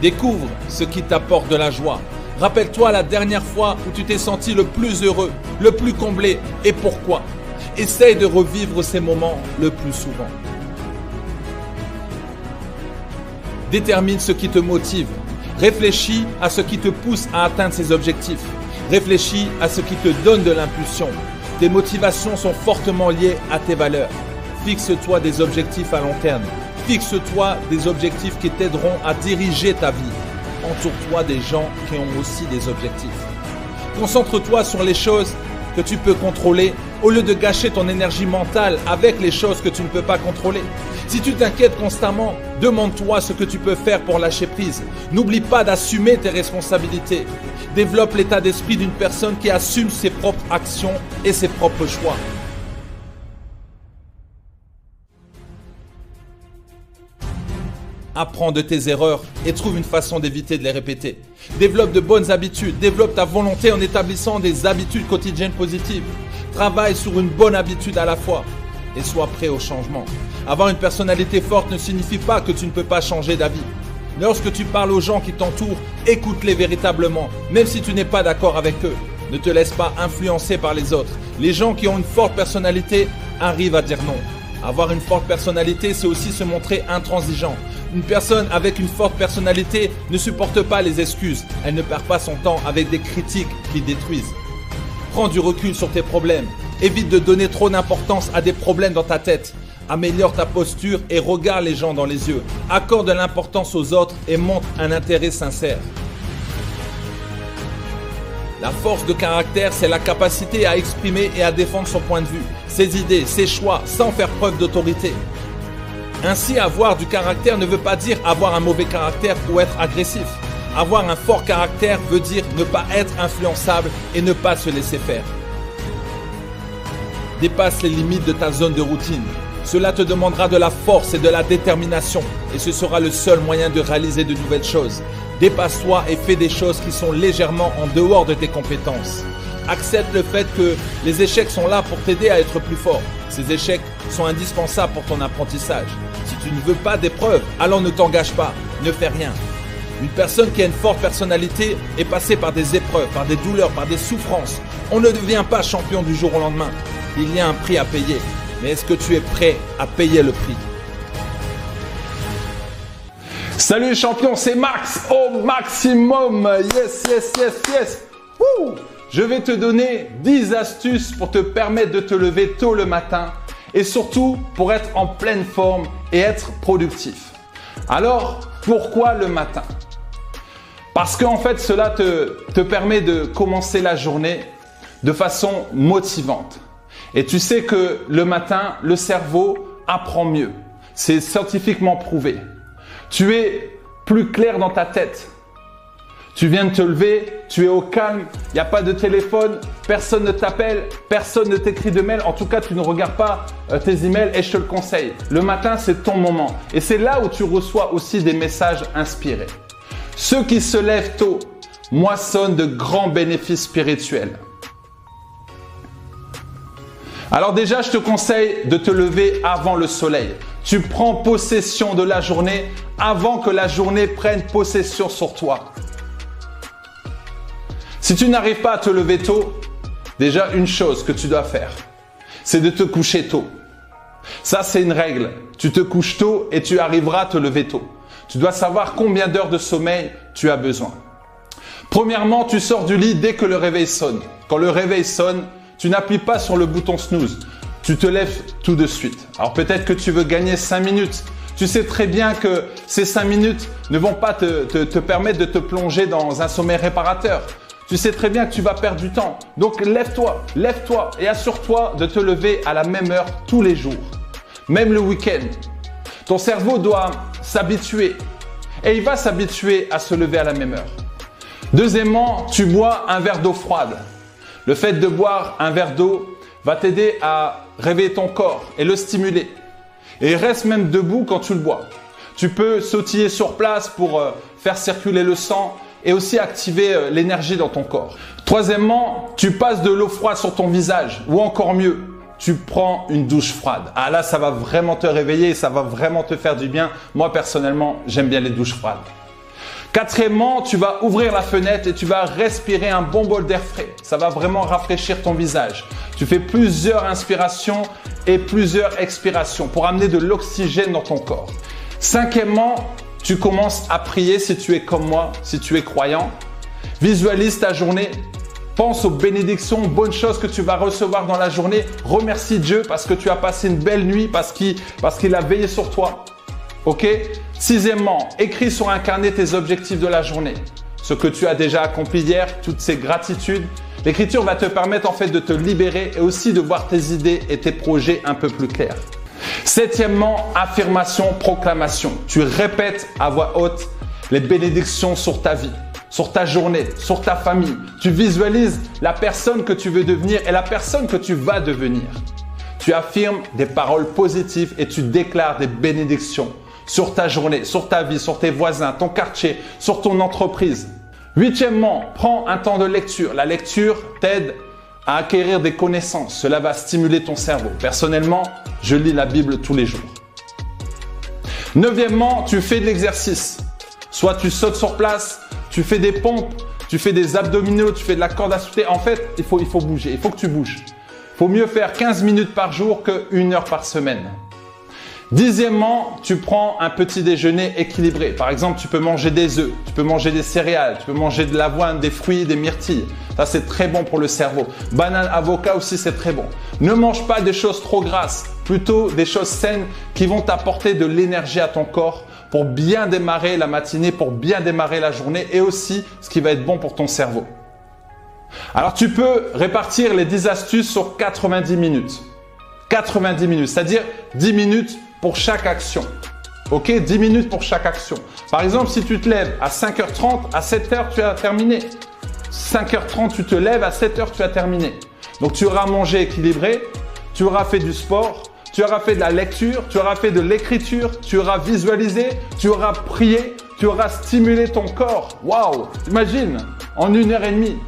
Découvre ce qui t'apporte de la joie. Rappelle-toi la dernière fois où tu t'es senti le plus heureux, le plus comblé et pourquoi. Essaye de revivre ces moments le plus souvent. Détermine ce qui te motive. Réfléchis à ce qui te pousse à atteindre ces objectifs. Réfléchis à ce qui te donne de l'impulsion. Tes motivations sont fortement liées à tes valeurs. Fixe-toi des objectifs à long terme. Fixe-toi des objectifs qui t'aideront à diriger ta vie. Entoure-toi des gens qui ont aussi des objectifs. Concentre-toi sur les choses que tu peux contrôler au lieu de gâcher ton énergie mentale avec les choses que tu ne peux pas contrôler. Si tu t'inquiètes constamment, demande-toi ce que tu peux faire pour lâcher prise. N'oublie pas d'assumer tes responsabilités. Développe l'état d'esprit d'une personne qui assume ses propres actions et ses propres choix. Apprends de tes erreurs et trouve une façon d'éviter de les répéter. Développe de bonnes habitudes, développe ta volonté en établissant des habitudes quotidiennes positives. Travaille sur une bonne habitude à la fois et sois prêt au changement. Avoir une personnalité forte ne signifie pas que tu ne peux pas changer d'avis. Lorsque tu parles aux gens qui t'entourent, écoute-les véritablement, même si tu n'es pas d'accord avec eux. Ne te laisse pas influencer par les autres. Les gens qui ont une forte personnalité arrivent à dire non. Avoir une forte personnalité, c'est aussi se montrer intransigeant. Une personne avec une forte personnalité ne supporte pas les excuses. Elle ne perd pas son temps avec des critiques qui détruisent. Prends du recul sur tes problèmes. Évite de donner trop d'importance à des problèmes dans ta tête. Améliore ta posture et regarde les gens dans les yeux. Accorde de l'importance aux autres et montre un intérêt sincère. La force de caractère, c'est la capacité à exprimer et à défendre son point de vue, ses idées, ses choix, sans faire preuve d'autorité. Ainsi, avoir du caractère ne veut pas dire avoir un mauvais caractère ou être agressif. Avoir un fort caractère veut dire ne pas être influençable et ne pas se laisser faire. Dépasse les limites de ta zone de routine. Cela te demandera de la force et de la détermination et ce sera le seul moyen de réaliser de nouvelles choses. Dépasse-toi et fais des choses qui sont légèrement en dehors de tes compétences. Accepte le fait que les échecs sont là pour t'aider à être plus fort. Ces échecs sont indispensables pour ton apprentissage. Si tu ne veux pas d'épreuves, alors ne t'engage pas, ne fais rien. Une personne qui a une forte personnalité est passée par des épreuves, par des douleurs, par des souffrances. On ne devient pas champion du jour au lendemain. Il y a un prix à payer. Mais est-ce que tu es prêt à payer le prix? Salut champion, c'est Max au maximum. Yes, yes, yes, yes. Je vais te donner 10 astuces pour te permettre de te lever tôt le matin et surtout pour être en pleine forme et être productif. Alors, pourquoi le matin? Parce qu'en fait, cela te, te permet de commencer la journée de façon motivante. Et tu sais que le matin, le cerveau apprend mieux. C'est scientifiquement prouvé. Tu es plus clair dans ta tête. Tu viens de te lever, tu es au calme, il n'y a pas de téléphone, personne ne t'appelle, personne ne t'écrit de mail. En tout cas, tu ne regardes pas euh, tes emails et je te le conseille. Le matin, c'est ton moment. Et c'est là où tu reçois aussi des messages inspirés. Ceux qui se lèvent tôt moissonnent de grands bénéfices spirituels. Alors déjà, je te conseille de te lever avant le soleil. Tu prends possession de la journée avant que la journée prenne possession sur toi. Si tu n'arrives pas à te lever tôt, déjà une chose que tu dois faire, c'est de te coucher tôt. Ça, c'est une règle. Tu te couches tôt et tu arriveras à te lever tôt. Tu dois savoir combien d'heures de sommeil tu as besoin. Premièrement, tu sors du lit dès que le réveil sonne. Quand le réveil sonne, tu n'appuies pas sur le bouton snooze. Tu te lèves tout de suite. Alors peut-être que tu veux gagner 5 minutes. Tu sais très bien que ces cinq minutes ne vont pas te, te permettre de te plonger dans un sommeil réparateur. Tu sais très bien que tu vas perdre du temps. Donc lève-toi, lève-toi et assure-toi de te lever à la même heure tous les jours, même le week-end. Ton cerveau doit s'habituer et il va s'habituer à se lever à la même heure. Deuxièmement, tu bois un verre d'eau froide. Le fait de boire un verre d'eau va t'aider à réveiller ton corps et le stimuler. Et reste même debout quand tu le bois. Tu peux sautiller sur place pour euh, faire circuler le sang et aussi activer euh, l'énergie dans ton corps. Troisièmement, tu passes de l'eau froide sur ton visage ou encore mieux, tu prends une douche froide. Ah là, ça va vraiment te réveiller, ça va vraiment te faire du bien. Moi, personnellement, j'aime bien les douches froides. Quatrièmement, tu vas ouvrir la fenêtre et tu vas respirer un bon bol d'air frais. Ça va vraiment rafraîchir ton visage. Tu fais plusieurs inspirations et plusieurs expirations pour amener de l'oxygène dans ton corps. Cinquièmement, tu commences à prier si tu es comme moi, si tu es croyant. Visualise ta journée. Pense aux bénédictions, bonnes choses que tu vas recevoir dans la journée. Remercie Dieu parce que tu as passé une belle nuit, parce qu'il parce qu'il a veillé sur toi. OK? Sixièmement, écris sur un carnet tes objectifs de la journée. Ce que tu as déjà accompli hier, toutes ces gratitudes. L'écriture va te permettre en fait de te libérer et aussi de voir tes idées et tes projets un peu plus clairs. Septièmement, affirmation, proclamation. Tu répètes à voix haute les bénédictions sur ta vie, sur ta journée, sur ta famille. Tu visualises la personne que tu veux devenir et la personne que tu vas devenir. Tu affirmes des paroles positives et tu déclares des bénédictions sur ta journée, sur ta vie, sur tes voisins, ton quartier, sur ton entreprise. Huitièmement, prends un temps de lecture. La lecture t'aide à acquérir des connaissances. Cela va stimuler ton cerveau. Personnellement, je lis la Bible tous les jours. Neuvièmement, tu fais de l'exercice. Soit tu sautes sur place, tu fais des pompes, tu fais des abdominaux, tu fais de la corde à sauter. En fait, il faut, bouger, il faut que tu bouges. Il faut mieux faire 15 minutes par jour que 1 heure par semaine. Dixièmement, tu prends un petit déjeuner équilibré. Par exemple, tu peux manger des œufs, tu peux manger des céréales, tu peux manger de l'avoine, des fruits, des myrtilles. Ça, c'est très bon pour le cerveau. Banane, avocat aussi, c'est très bon. Ne mange pas des choses trop grasses, plutôt des choses saines qui vont t'apporter de l'énergie à ton corps pour bien démarrer la matinée, pour bien démarrer la journée et aussi ce qui va être bon pour ton cerveau. Alors, tu peux répartir les 10 astuces sur 90 minutes. 90 minutes, c'est-à-dire 10 minutes pour chaque action. Ok 10 minutes pour chaque action. Par exemple, si tu te lèves à 5h30, à 7h, tu as terminé. 5h30, tu te lèves, à 7h, tu as terminé. Donc tu auras mangé équilibré, tu auras fait du sport, tu auras fait de la lecture, tu auras fait de l'écriture, tu auras visualisé, tu auras prié, tu auras stimulé ton corps. Waouh Imagine, en une heure et demie.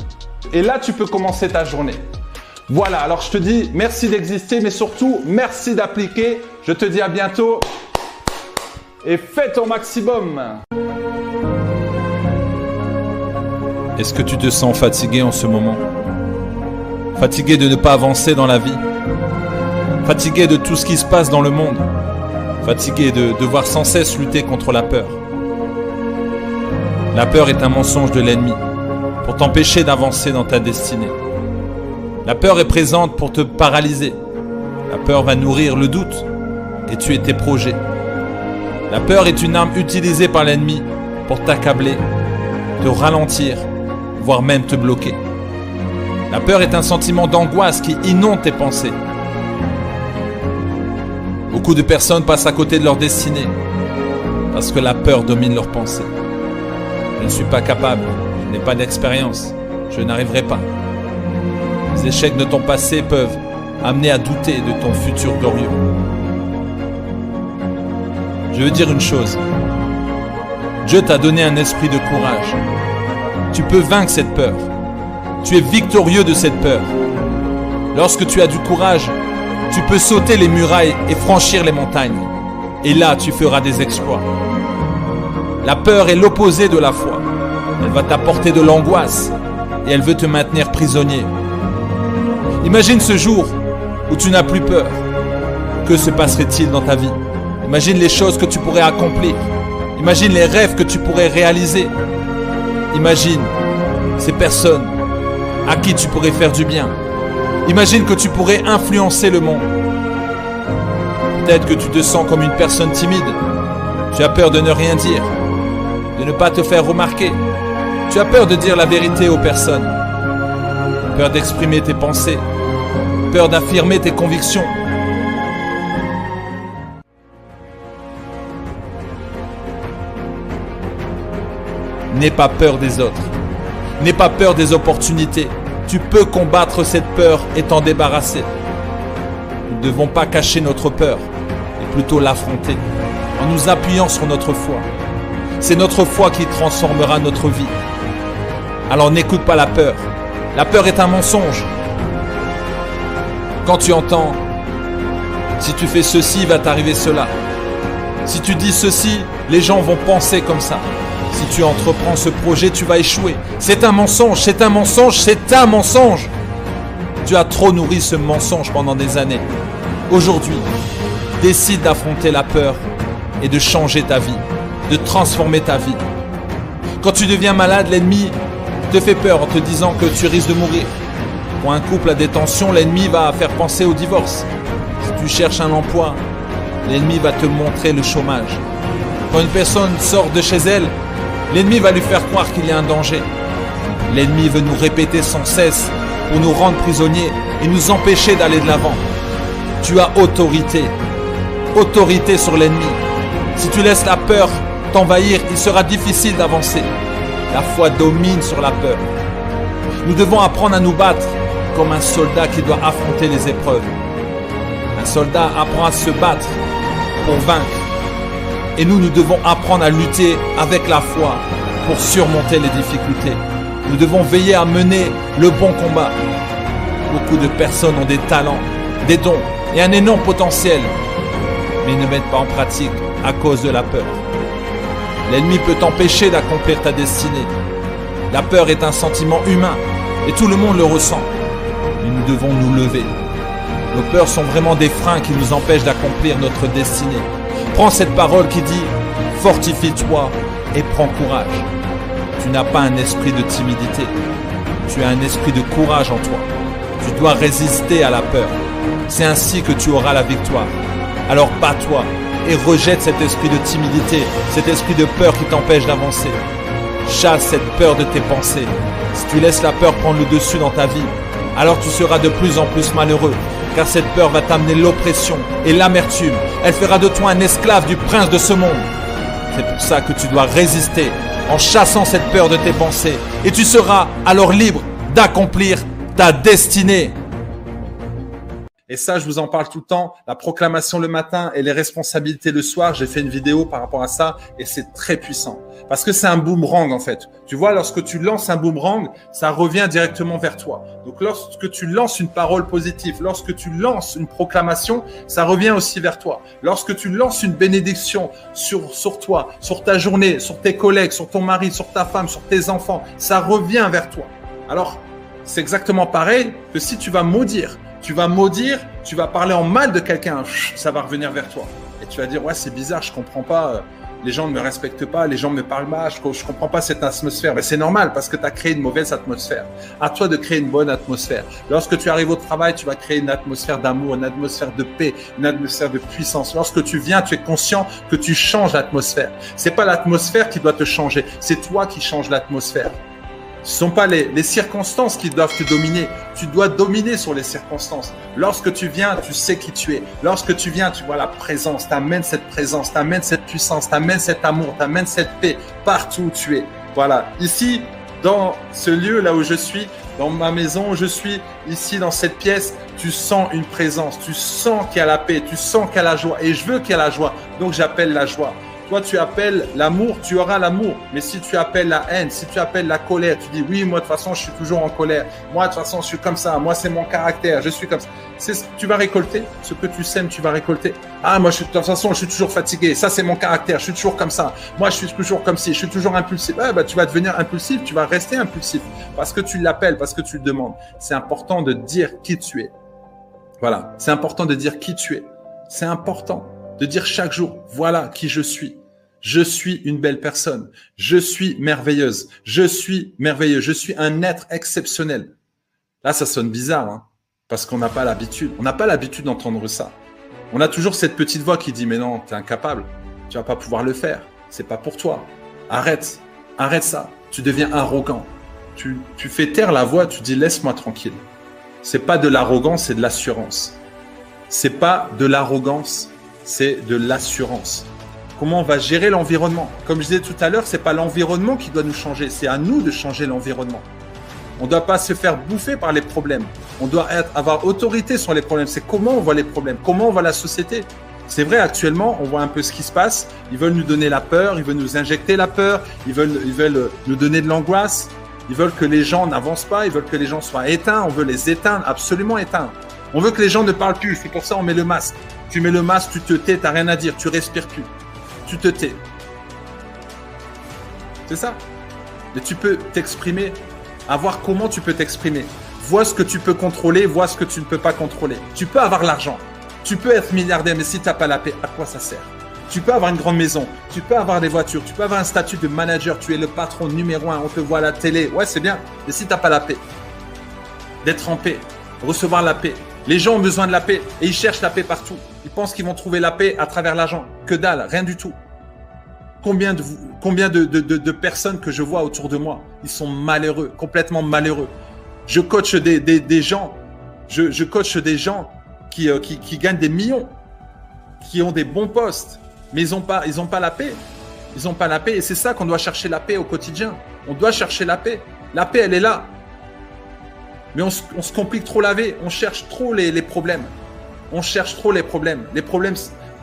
Et là, tu peux commencer ta journée. Voilà, alors je te dis merci d'exister, mais surtout merci d'appliquer. Je te dis à bientôt et fais ton maximum. Est-ce que tu te sens fatigué en ce moment? Fatigué de ne pas avancer dans la vie? Fatigué de tout ce qui se passe dans le monde? Fatigué de devoir sans cesse lutter contre la peur? La peur est un mensonge de l'ennemi pour t'empêcher d'avancer dans ta destinée. La peur est présente pour te paralyser. La peur va nourrir le doute et tuer tes projets. La peur est une arme utilisée par l'ennemi pour t'accabler, te ralentir, voire même te bloquer. La peur est un sentiment d'angoisse qui inonde tes pensées. Beaucoup de personnes passent à côté de leur destinée parce que la peur domine leurs pensées. Je ne suis pas capable, je n'ai pas d'expérience, je n'arriverai pas. Les échecs de ton passé peuvent amener à douter de ton futur glorieux. Je veux dire une chose. Dieu t'a donné un esprit de courage. Tu peux vaincre cette peur. Tu es victorieux de cette peur. Lorsque tu as du courage, tu peux sauter les murailles et franchir les montagnes. Et là, tu feras des exploits. La peur est l'opposé de la foi. Elle va t'apporter de l'angoisse et elle veut te maintenir prisonnier. Imagine ce jour où tu n'as plus peur. Que se passerait-il dans ta vie? Imagine les choses que tu pourrais accomplir. Imagine les rêves que tu pourrais réaliser. Imagine ces personnes à qui tu pourrais faire du bien. Imagine que tu pourrais influencer le monde. Peut-être que tu te sens comme une personne timide. Tu as peur de ne rien dire, de ne pas te faire remarquer. Tu as peur de dire la vérité aux personnes. Peur d'exprimer tes pensées. Peur d'affirmer tes convictions. N'aie pas peur des autres. N'aie pas peur des opportunités. Tu peux combattre cette peur et t'en débarrasser. Nous ne devons pas cacher notre peur, mais plutôt l'affronter en nous appuyant sur notre foi. C'est notre foi qui transformera notre vie. Alors n'écoute pas la peur. La peur est un mensonge. Quand tu entends, si tu fais ceci, va t'arriver cela. Si tu dis ceci, les gens vont penser comme ça. Si tu entreprends ce projet, tu vas échouer. C'est un mensonge, c'est un mensonge, c'est un mensonge. Tu as trop nourri ce mensonge pendant des années. Aujourd'hui, décide d'affronter la peur et de changer ta vie, de transformer ta vie. Quand tu deviens malade, l'ennemi te fait peur en te disant que tu risques de mourir. Pour un couple à détention, l'ennemi va faire penser au divorce. Si tu cherches un emploi, l'ennemi va te montrer le chômage. Quand une personne sort de chez elle, l'ennemi va lui faire croire qu'il y a un danger. L'ennemi veut nous répéter sans cesse pour nous rendre prisonniers et nous empêcher d'aller de l'avant. Tu as autorité, autorité sur l'ennemi. Si tu laisses la peur t'envahir, il sera difficile d'avancer. La foi domine sur la peur. Nous devons apprendre à nous battre comme un soldat qui doit affronter les épreuves. Un soldat apprend à se battre pour vaincre. Et nous, nous devons apprendre à lutter avec la foi pour surmonter les difficultés. Nous devons veiller à mener le bon combat. Beaucoup de personnes ont des talents, des dons et un énorme potentiel, mais ne mettent pas en pratique à cause de la peur. L'ennemi peut t'empêcher d'accomplir ta destinée. La peur est un sentiment humain et tout le monde le ressent. Mais nous devons nous lever. Nos peurs sont vraiment des freins qui nous empêchent d'accomplir notre destinée. Prends cette parole qui dit Fortifie-toi et prends courage. Tu n'as pas un esprit de timidité. Tu as un esprit de courage en toi. Tu dois résister à la peur. C'est ainsi que tu auras la victoire. Alors bats-toi et rejette cet esprit de timidité, cet esprit de peur qui t'empêche d'avancer. Chasse cette peur de tes pensées. Si tu laisses la peur prendre le dessus dans ta vie, alors tu seras de plus en plus malheureux, car cette peur va t'amener l'oppression et l'amertume. Elle fera de toi un esclave du prince de ce monde. C'est pour ça que tu dois résister en chassant cette peur de tes pensées, et tu seras alors libre d'accomplir ta destinée. Et ça, je vous en parle tout le temps. La proclamation le matin et les responsabilités le soir. J'ai fait une vidéo par rapport à ça et c'est très puissant. Parce que c'est un boomerang en fait. Tu vois, lorsque tu lances un boomerang, ça revient directement vers toi. Donc lorsque tu lances une parole positive, lorsque tu lances une proclamation, ça revient aussi vers toi. Lorsque tu lances une bénédiction sur, sur toi, sur ta journée, sur tes collègues, sur ton mari, sur ta femme, sur tes enfants, ça revient vers toi. Alors, c'est exactement pareil que si tu vas maudire tu vas maudire, tu vas parler en mal de quelqu'un, ça va revenir vers toi. Et tu vas dire, ouais, c'est bizarre, je comprends pas, euh, les gens ne me respectent pas, les gens me parlent mal, je, je comprends pas cette atmosphère. Mais c'est normal parce que tu as créé une mauvaise atmosphère. À toi de créer une bonne atmosphère. Lorsque tu arrives au travail, tu vas créer une atmosphère d'amour, une atmosphère de paix, une atmosphère de puissance. Lorsque tu viens, tu es conscient que tu changes l'atmosphère. C'est pas l'atmosphère qui doit te changer, c'est toi qui changes l'atmosphère. Ce ne sont pas les, circonstances qui doivent te dominer. Tu dois dominer sur les circonstances. Lorsque tu viens, tu sais qui tu es. Lorsque tu viens, tu vois la présence. Tu amènes cette présence, tu amènes cette puissance, tu amènes cet amour, tu amènes cette paix partout où tu es. Voilà. Ici, dans ce lieu là où je suis, dans ma maison où je suis, ici dans cette pièce, tu sens une présence, tu sens qu'il y a la paix, tu sens qu'il y a la joie. Et je veux qu'il y ait la joie. Donc j'appelle la joie. Toi, tu appelles l'amour, tu auras l'amour. Mais si tu appelles la haine, si tu appelles la colère, tu dis oui, moi de toute façon, je suis toujours en colère. Moi de toute façon, je suis comme ça. Moi, c'est mon caractère. Je suis comme ça. Tu vas récolter. Ce que tu sèmes, tu vas récolter. Ah, moi, je suis, de toute façon, je suis toujours fatigué. Ça, c'est mon caractère. Je suis toujours comme ça. Moi, je suis toujours comme si. Je suis toujours impulsif. Ah, bah, tu vas devenir impulsif. Tu vas rester impulsif parce que tu l'appelles, parce que tu le demandes. C'est important de dire qui tu es. Voilà. C'est important de dire qui tu es. C'est important de dire chaque jour, voilà qui je suis. Je suis une belle personne. Je suis merveilleuse. Je suis merveilleux. Je suis un être exceptionnel. Là, ça sonne bizarre, hein, parce qu'on n'a pas l'habitude. On n'a pas l'habitude d'entendre ça. On a toujours cette petite voix qui dit, mais non, tu es incapable. Tu vas pas pouvoir le faire. C'est pas pour toi. Arrête. Arrête ça. Tu deviens arrogant. Tu, tu fais taire la voix, tu dis laisse-moi tranquille. C'est pas de l'arrogance, c'est de l'assurance. C'est pas de l'arrogance, c'est de l'assurance. Comment on va gérer l'environnement? Comme je disais tout à l'heure, c'est pas l'environnement qui doit nous changer, c'est à nous de changer l'environnement. On ne doit pas se faire bouffer par les problèmes. On doit être, avoir autorité sur les problèmes. C'est comment on voit les problèmes, comment on voit la société. C'est vrai, actuellement, on voit un peu ce qui se passe. Ils veulent nous donner la peur, ils veulent nous injecter la peur, ils veulent, ils veulent nous donner de l'angoisse, ils veulent que les gens n'avancent pas, ils veulent que les gens soient éteints, on veut les éteindre, absolument éteints. On veut que les gens ne parlent plus, c'est pour ça on met le masque. Tu mets le masque, tu te tais, t'as rien à dire, tu respires plus. Tu te tais. C'est ça. Mais tu peux t'exprimer, avoir comment tu peux t'exprimer. Vois ce que tu peux contrôler, vois ce que tu ne peux pas contrôler. Tu peux avoir l'argent, tu peux être milliardaire, mais si tu n'as pas la paix, à quoi ça sert? Tu peux avoir une grande maison, tu peux avoir des voitures, tu peux avoir un statut de manager, tu es le patron numéro un, on te voit à la télé, ouais c'est bien, mais si tu n'as pas la paix, d'être en paix, recevoir la paix. Les gens ont besoin de la paix et ils cherchent la paix partout. Ils pensent qu'ils vont trouver la paix à travers l'argent. Que dalle, rien du tout. Combien de, combien de, personnes que je vois autour de moi, ils sont malheureux, complètement malheureux. Je coach des, gens, je, je coach des gens euh, qui, gagnent des millions, qui ont des bons postes, mais ils n'ont pas, pas la paix. Ils n'ont pas la paix. Et c'est ça qu'on doit chercher la paix au quotidien. On doit chercher la paix. La paix, elle est là. Mais on, se complique trop la vie. On cherche trop les, problèmes. On cherche trop les problèmes. Les problèmes,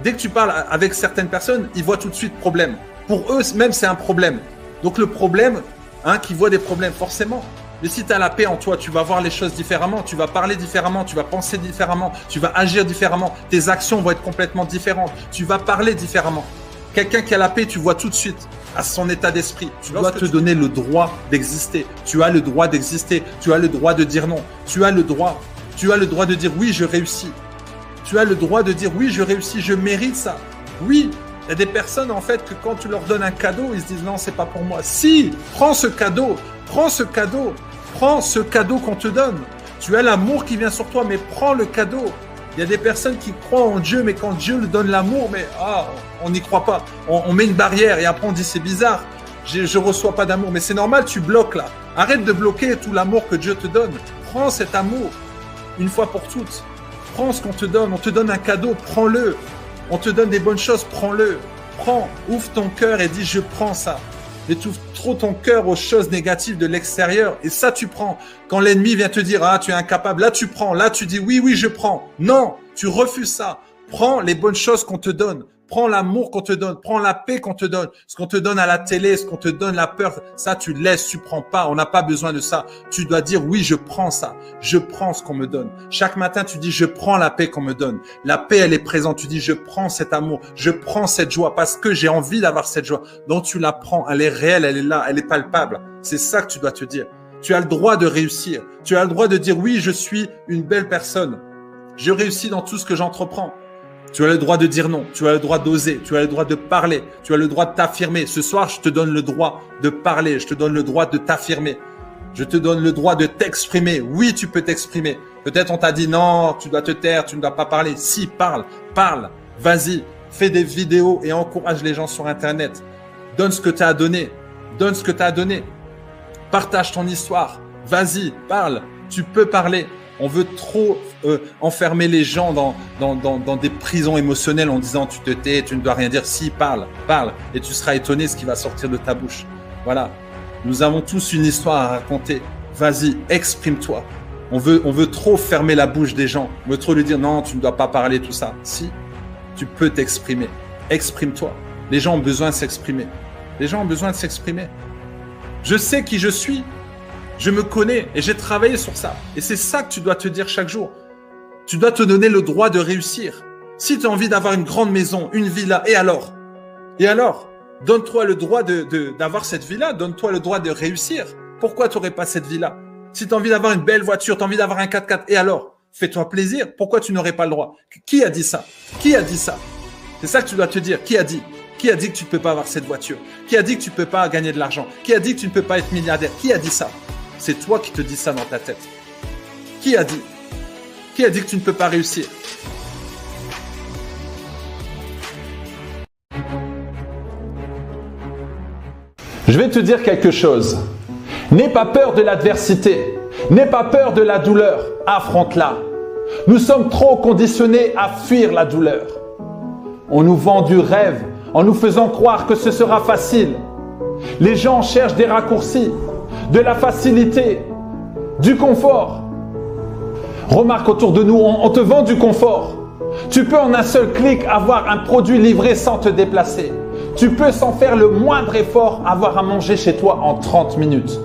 dès que tu parles avec certaines personnes, ils voient tout de suite problème. Pour eux, même, c'est un problème. Donc le problème, hein, qui voit des problèmes, forcément, mais si tu as la paix en toi, tu vas voir les choses différemment, tu vas parler différemment, tu vas penser différemment, tu vas agir différemment, tes actions vont être complètement différentes, tu vas parler différemment. Quelqu'un qui a la paix, tu vois tout de suite à son état d'esprit. Tu dois te donner le droit d'exister. Tu as le droit d'exister. Tu as le droit de dire non. Tu as le droit. Tu as le droit de dire oui, je réussis. Tu as le droit de dire oui, je réussis, je mérite ça. Oui, il y a des personnes en fait que quand tu leur donnes un cadeau, ils se disent non, c'est pas pour moi. Si, prends ce cadeau. Prends ce cadeau. Prends ce cadeau qu'on te donne. Tu as l'amour qui vient sur toi, mais prends le cadeau. Il y a des personnes qui croient en Dieu, mais quand Dieu leur donne l'amour, mais ah, on n'y croit pas. On, met une barrière et après on dit c'est bizarre. Je ne reçois pas d'amour. Mais c'est normal, tu bloques là. Arrête de bloquer tout l'amour que Dieu te donne. Prends cet amour une fois pour toutes. Prends ce qu'on te donne. On te donne un cadeau, prends-le. On te donne des bonnes choses, prends-le. Prends, ouvre ton cœur et dis je prends ça trouve trop ton cœur aux choses négatives de l'extérieur. Et ça, tu prends. Quand l'ennemi vient te dire, ah, tu es incapable, là, tu prends. Là, tu dis, oui, oui, je prends. Non, tu refuses ça. Prends les bonnes choses qu'on te donne. Prends l'amour qu'on te donne, prends la paix qu'on te donne, ce qu'on te donne à la télé, ce qu'on te donne la peur, ça tu laisses, tu prends pas, on n'a pas besoin de ça. Tu dois dire oui, je prends ça, je prends ce qu'on me donne. Chaque matin, tu dis je prends la paix qu'on me donne. La paix, elle est présente. Tu dis je prends cet amour, je prends cette joie parce que j'ai envie d'avoir cette joie. Donc tu la prends, elle est réelle, elle est là, elle est palpable. C'est ça que tu dois te dire. Tu as le droit de réussir. Tu as le droit de dire oui, je suis une belle personne. Je réussis dans tout ce que j'entreprends. Tu as le droit de dire non, tu as le droit d'oser, tu as le droit de parler, tu as le droit de t'affirmer. Ce soir, je te donne le droit de parler, je te donne le droit de t'affirmer. Je te donne le droit de t'exprimer. Oui, tu peux t'exprimer. Peut-être on t'a dit non, tu dois te taire, tu ne dois pas parler. Si, parle, parle, vas-y, fais des vidéos et encourage les gens sur Internet. Donne ce que tu as donné. Donne ce que tu as donné. Partage ton histoire. Vas-y, parle. Tu peux parler. On veut trop euh, enfermer les gens dans, dans, dans, des prisons émotionnelles en disant tu te tais, tu ne dois rien dire. Si, parle, parle, et tu seras étonné ce qui va sortir de ta bouche. Voilà. Nous avons tous une histoire à raconter. Vas-y, exprime-toi. On veut, on veut trop fermer la bouche des gens. On veut trop lui dire non, tu ne dois pas parler, tout ça. Si, tu peux t'exprimer. Exprime-toi. Les gens ont besoin de s'exprimer. Les gens ont besoin de s'exprimer. Je sais qui je suis. Je me connais et j'ai travaillé sur ça. Et c'est ça que tu dois te dire chaque jour. Tu dois te donner le droit de réussir. Si tu as envie d'avoir une grande maison, une villa, et alors? Et alors? Donne-toi le droit d'avoir de, cette villa, donne-toi le droit de réussir. Pourquoi tu n'aurais pas cette villa? Si tu as envie d'avoir une belle voiture, tu as envie d'avoir un 4x4, et alors? Fais-toi plaisir. Pourquoi tu n'aurais pas le droit? Qui a dit ça? Qui a dit ça? C'est ça que tu dois te dire. Qui a dit? Qui a dit que tu ne peux pas avoir cette voiture? Qui a dit que tu ne peux pas gagner de l'argent? Qui a dit que tu ne peux pas être milliardaire? Qui a dit ça? C'est toi qui te dis ça dans ta tête. Qui a dit? Qui a dit que tu ne peux pas réussir? Je vais te dire quelque chose. N'aie pas peur de l'adversité. N'aie pas peur de la douleur. Affronte-la. Nous sommes trop conditionnés à fuir la douleur. On nous vend du rêve en nous faisant croire que ce sera facile. Les gens cherchent des raccourcis, de la facilité, du confort. Remarque autour de nous, on, te vend du confort. Tu peux en un seul clic avoir un produit livré sans te déplacer. Tu peux sans faire le moindre effort avoir à manger chez toi en 30 minutes.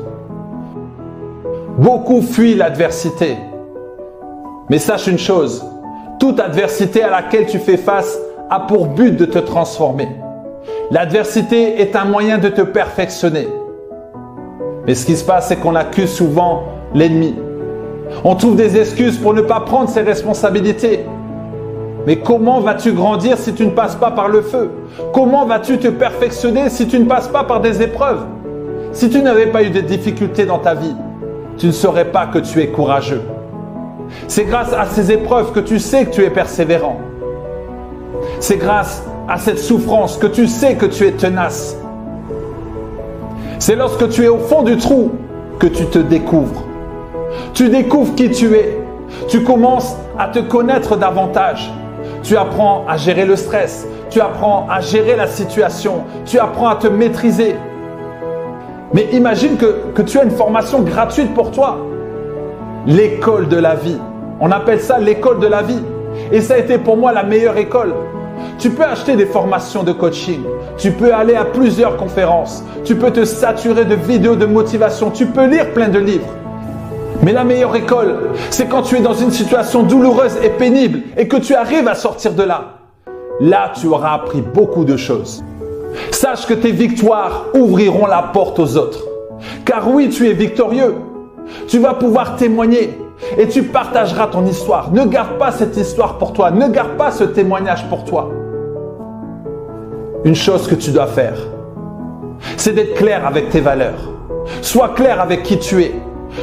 Beaucoup fuient l'adversité. Mais sache une chose, toute adversité à laquelle tu fais face a pour but de te transformer. L'adversité est un moyen de te perfectionner. Mais ce qui se passe, c'est qu'on accuse souvent l'ennemi. On trouve des excuses pour ne pas prendre ses responsabilités. Mais comment vas-tu grandir si tu ne passes pas par le feu? Comment vas-tu te perfectionner si tu ne passes pas par des épreuves? Si tu n'avais pas eu de difficultés dans ta vie, tu ne saurais pas que tu es courageux. C'est grâce à ces épreuves que tu sais que tu es persévérant. C'est grâce à cette souffrance que tu sais que tu es tenace. C'est lorsque tu es au fond du trou que tu te découvres. Tu découvres qui tu es. Tu commences à te connaître davantage. Tu apprends à gérer le stress. Tu apprends à gérer la situation. Tu apprends à te maîtriser. Mais imagine que, tu as une formation gratuite pour toi. L'école de la vie. On appelle ça l'école de la vie. Et ça a été pour moi la meilleure école. Tu peux acheter des formations de coaching. Tu peux aller à plusieurs conférences. Tu peux te saturer de vidéos de motivation. Tu peux lire plein de livres. Mais la meilleure école, c'est quand tu es dans une situation douloureuse et pénible et que tu arrives à sortir de là. Là, tu auras appris beaucoup de choses. Sache que tes victoires ouvriront la porte aux autres. Car oui, tu es victorieux. Tu vas pouvoir témoigner et tu partageras ton histoire. Ne garde pas cette histoire pour toi. Ne garde pas ce témoignage pour toi. Une chose que tu dois faire, c'est d'être clair avec tes valeurs. Sois clair avec qui tu es.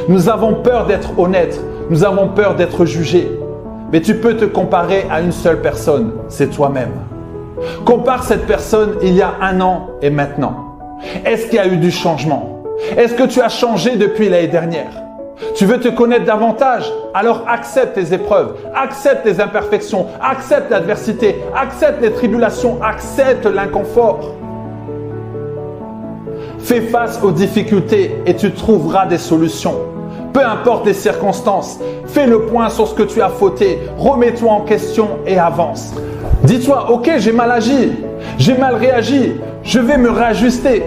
Nous avons peur d'être honnête. Nous avons peur d'être jugé. Mais tu peux te comparer à une seule personne, c'est toi-même. Compare cette personne il y a un an et maintenant. Est-ce qu'il y a eu du changement? Est-ce que tu as changé depuis l'année dernière? Tu veux te connaître davantage? Alors accepte tes épreuves, accepte tes imperfections, accepte l'adversité, accepte les tribulations, accepte l'inconfort. Fais face aux difficultés et tu trouveras des solutions. Peu importe les circonstances, fais le point sur ce que tu as fauté, remets-toi en question et avance. Dis-toi, ok, j'ai mal agi, j'ai mal réagi, je vais me réajuster.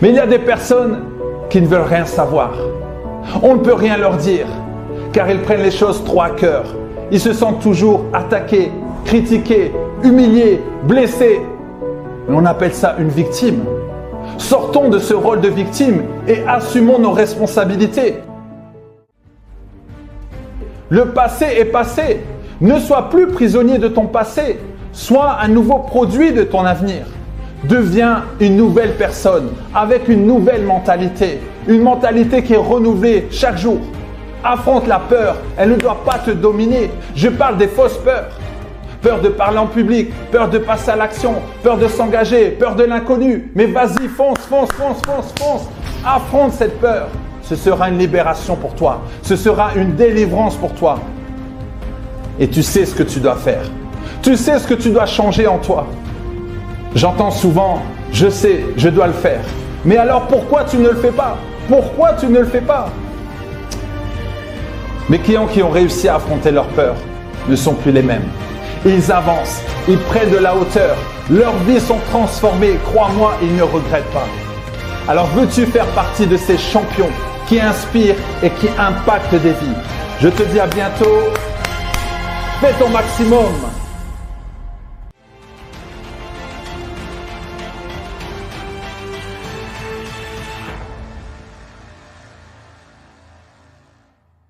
Mais il y a des personnes qui ne veulent rien savoir. On ne peut rien leur dire, car ils prennent les choses trop à cœur. Ils se sentent toujours attaqués, critiqués, humiliés, blessés. On appelle ça une victime. Sortons de ce rôle de victime et assumons nos responsabilités. Le passé est passé. Ne sois plus prisonnier de ton passé. Sois un nouveau produit de ton avenir. Deviens une nouvelle personne avec une nouvelle mentalité. Une mentalité qui est renouvelée chaque jour. Affronte la peur. Elle ne doit pas te dominer. Je parle des fausses peurs. Peur de parler en public, peur de passer à l'action, peur de s'engager, peur de l'inconnu. Mais vas-y, fonce, fonce, fonce, fonce, fonce. Affronte cette peur. Ce sera une libération pour toi. Ce sera une délivrance pour toi. Et tu sais ce que tu dois faire. Tu sais ce que tu dois changer en toi. J'entends souvent, je sais, je dois le faire. Mais alors pourquoi tu ne le fais pas? Pourquoi tu ne le fais pas? Mes clients qui ont réussi à affronter leur peur ne sont plus les mêmes. Ils avancent, ils prennent de la hauteur, leurs vies sont transformées, crois-moi, ils ne regrettent pas. Alors veux-tu faire partie de ces champions qui inspirent et qui impactent des vies? Je te dis à bientôt, fais ton maximum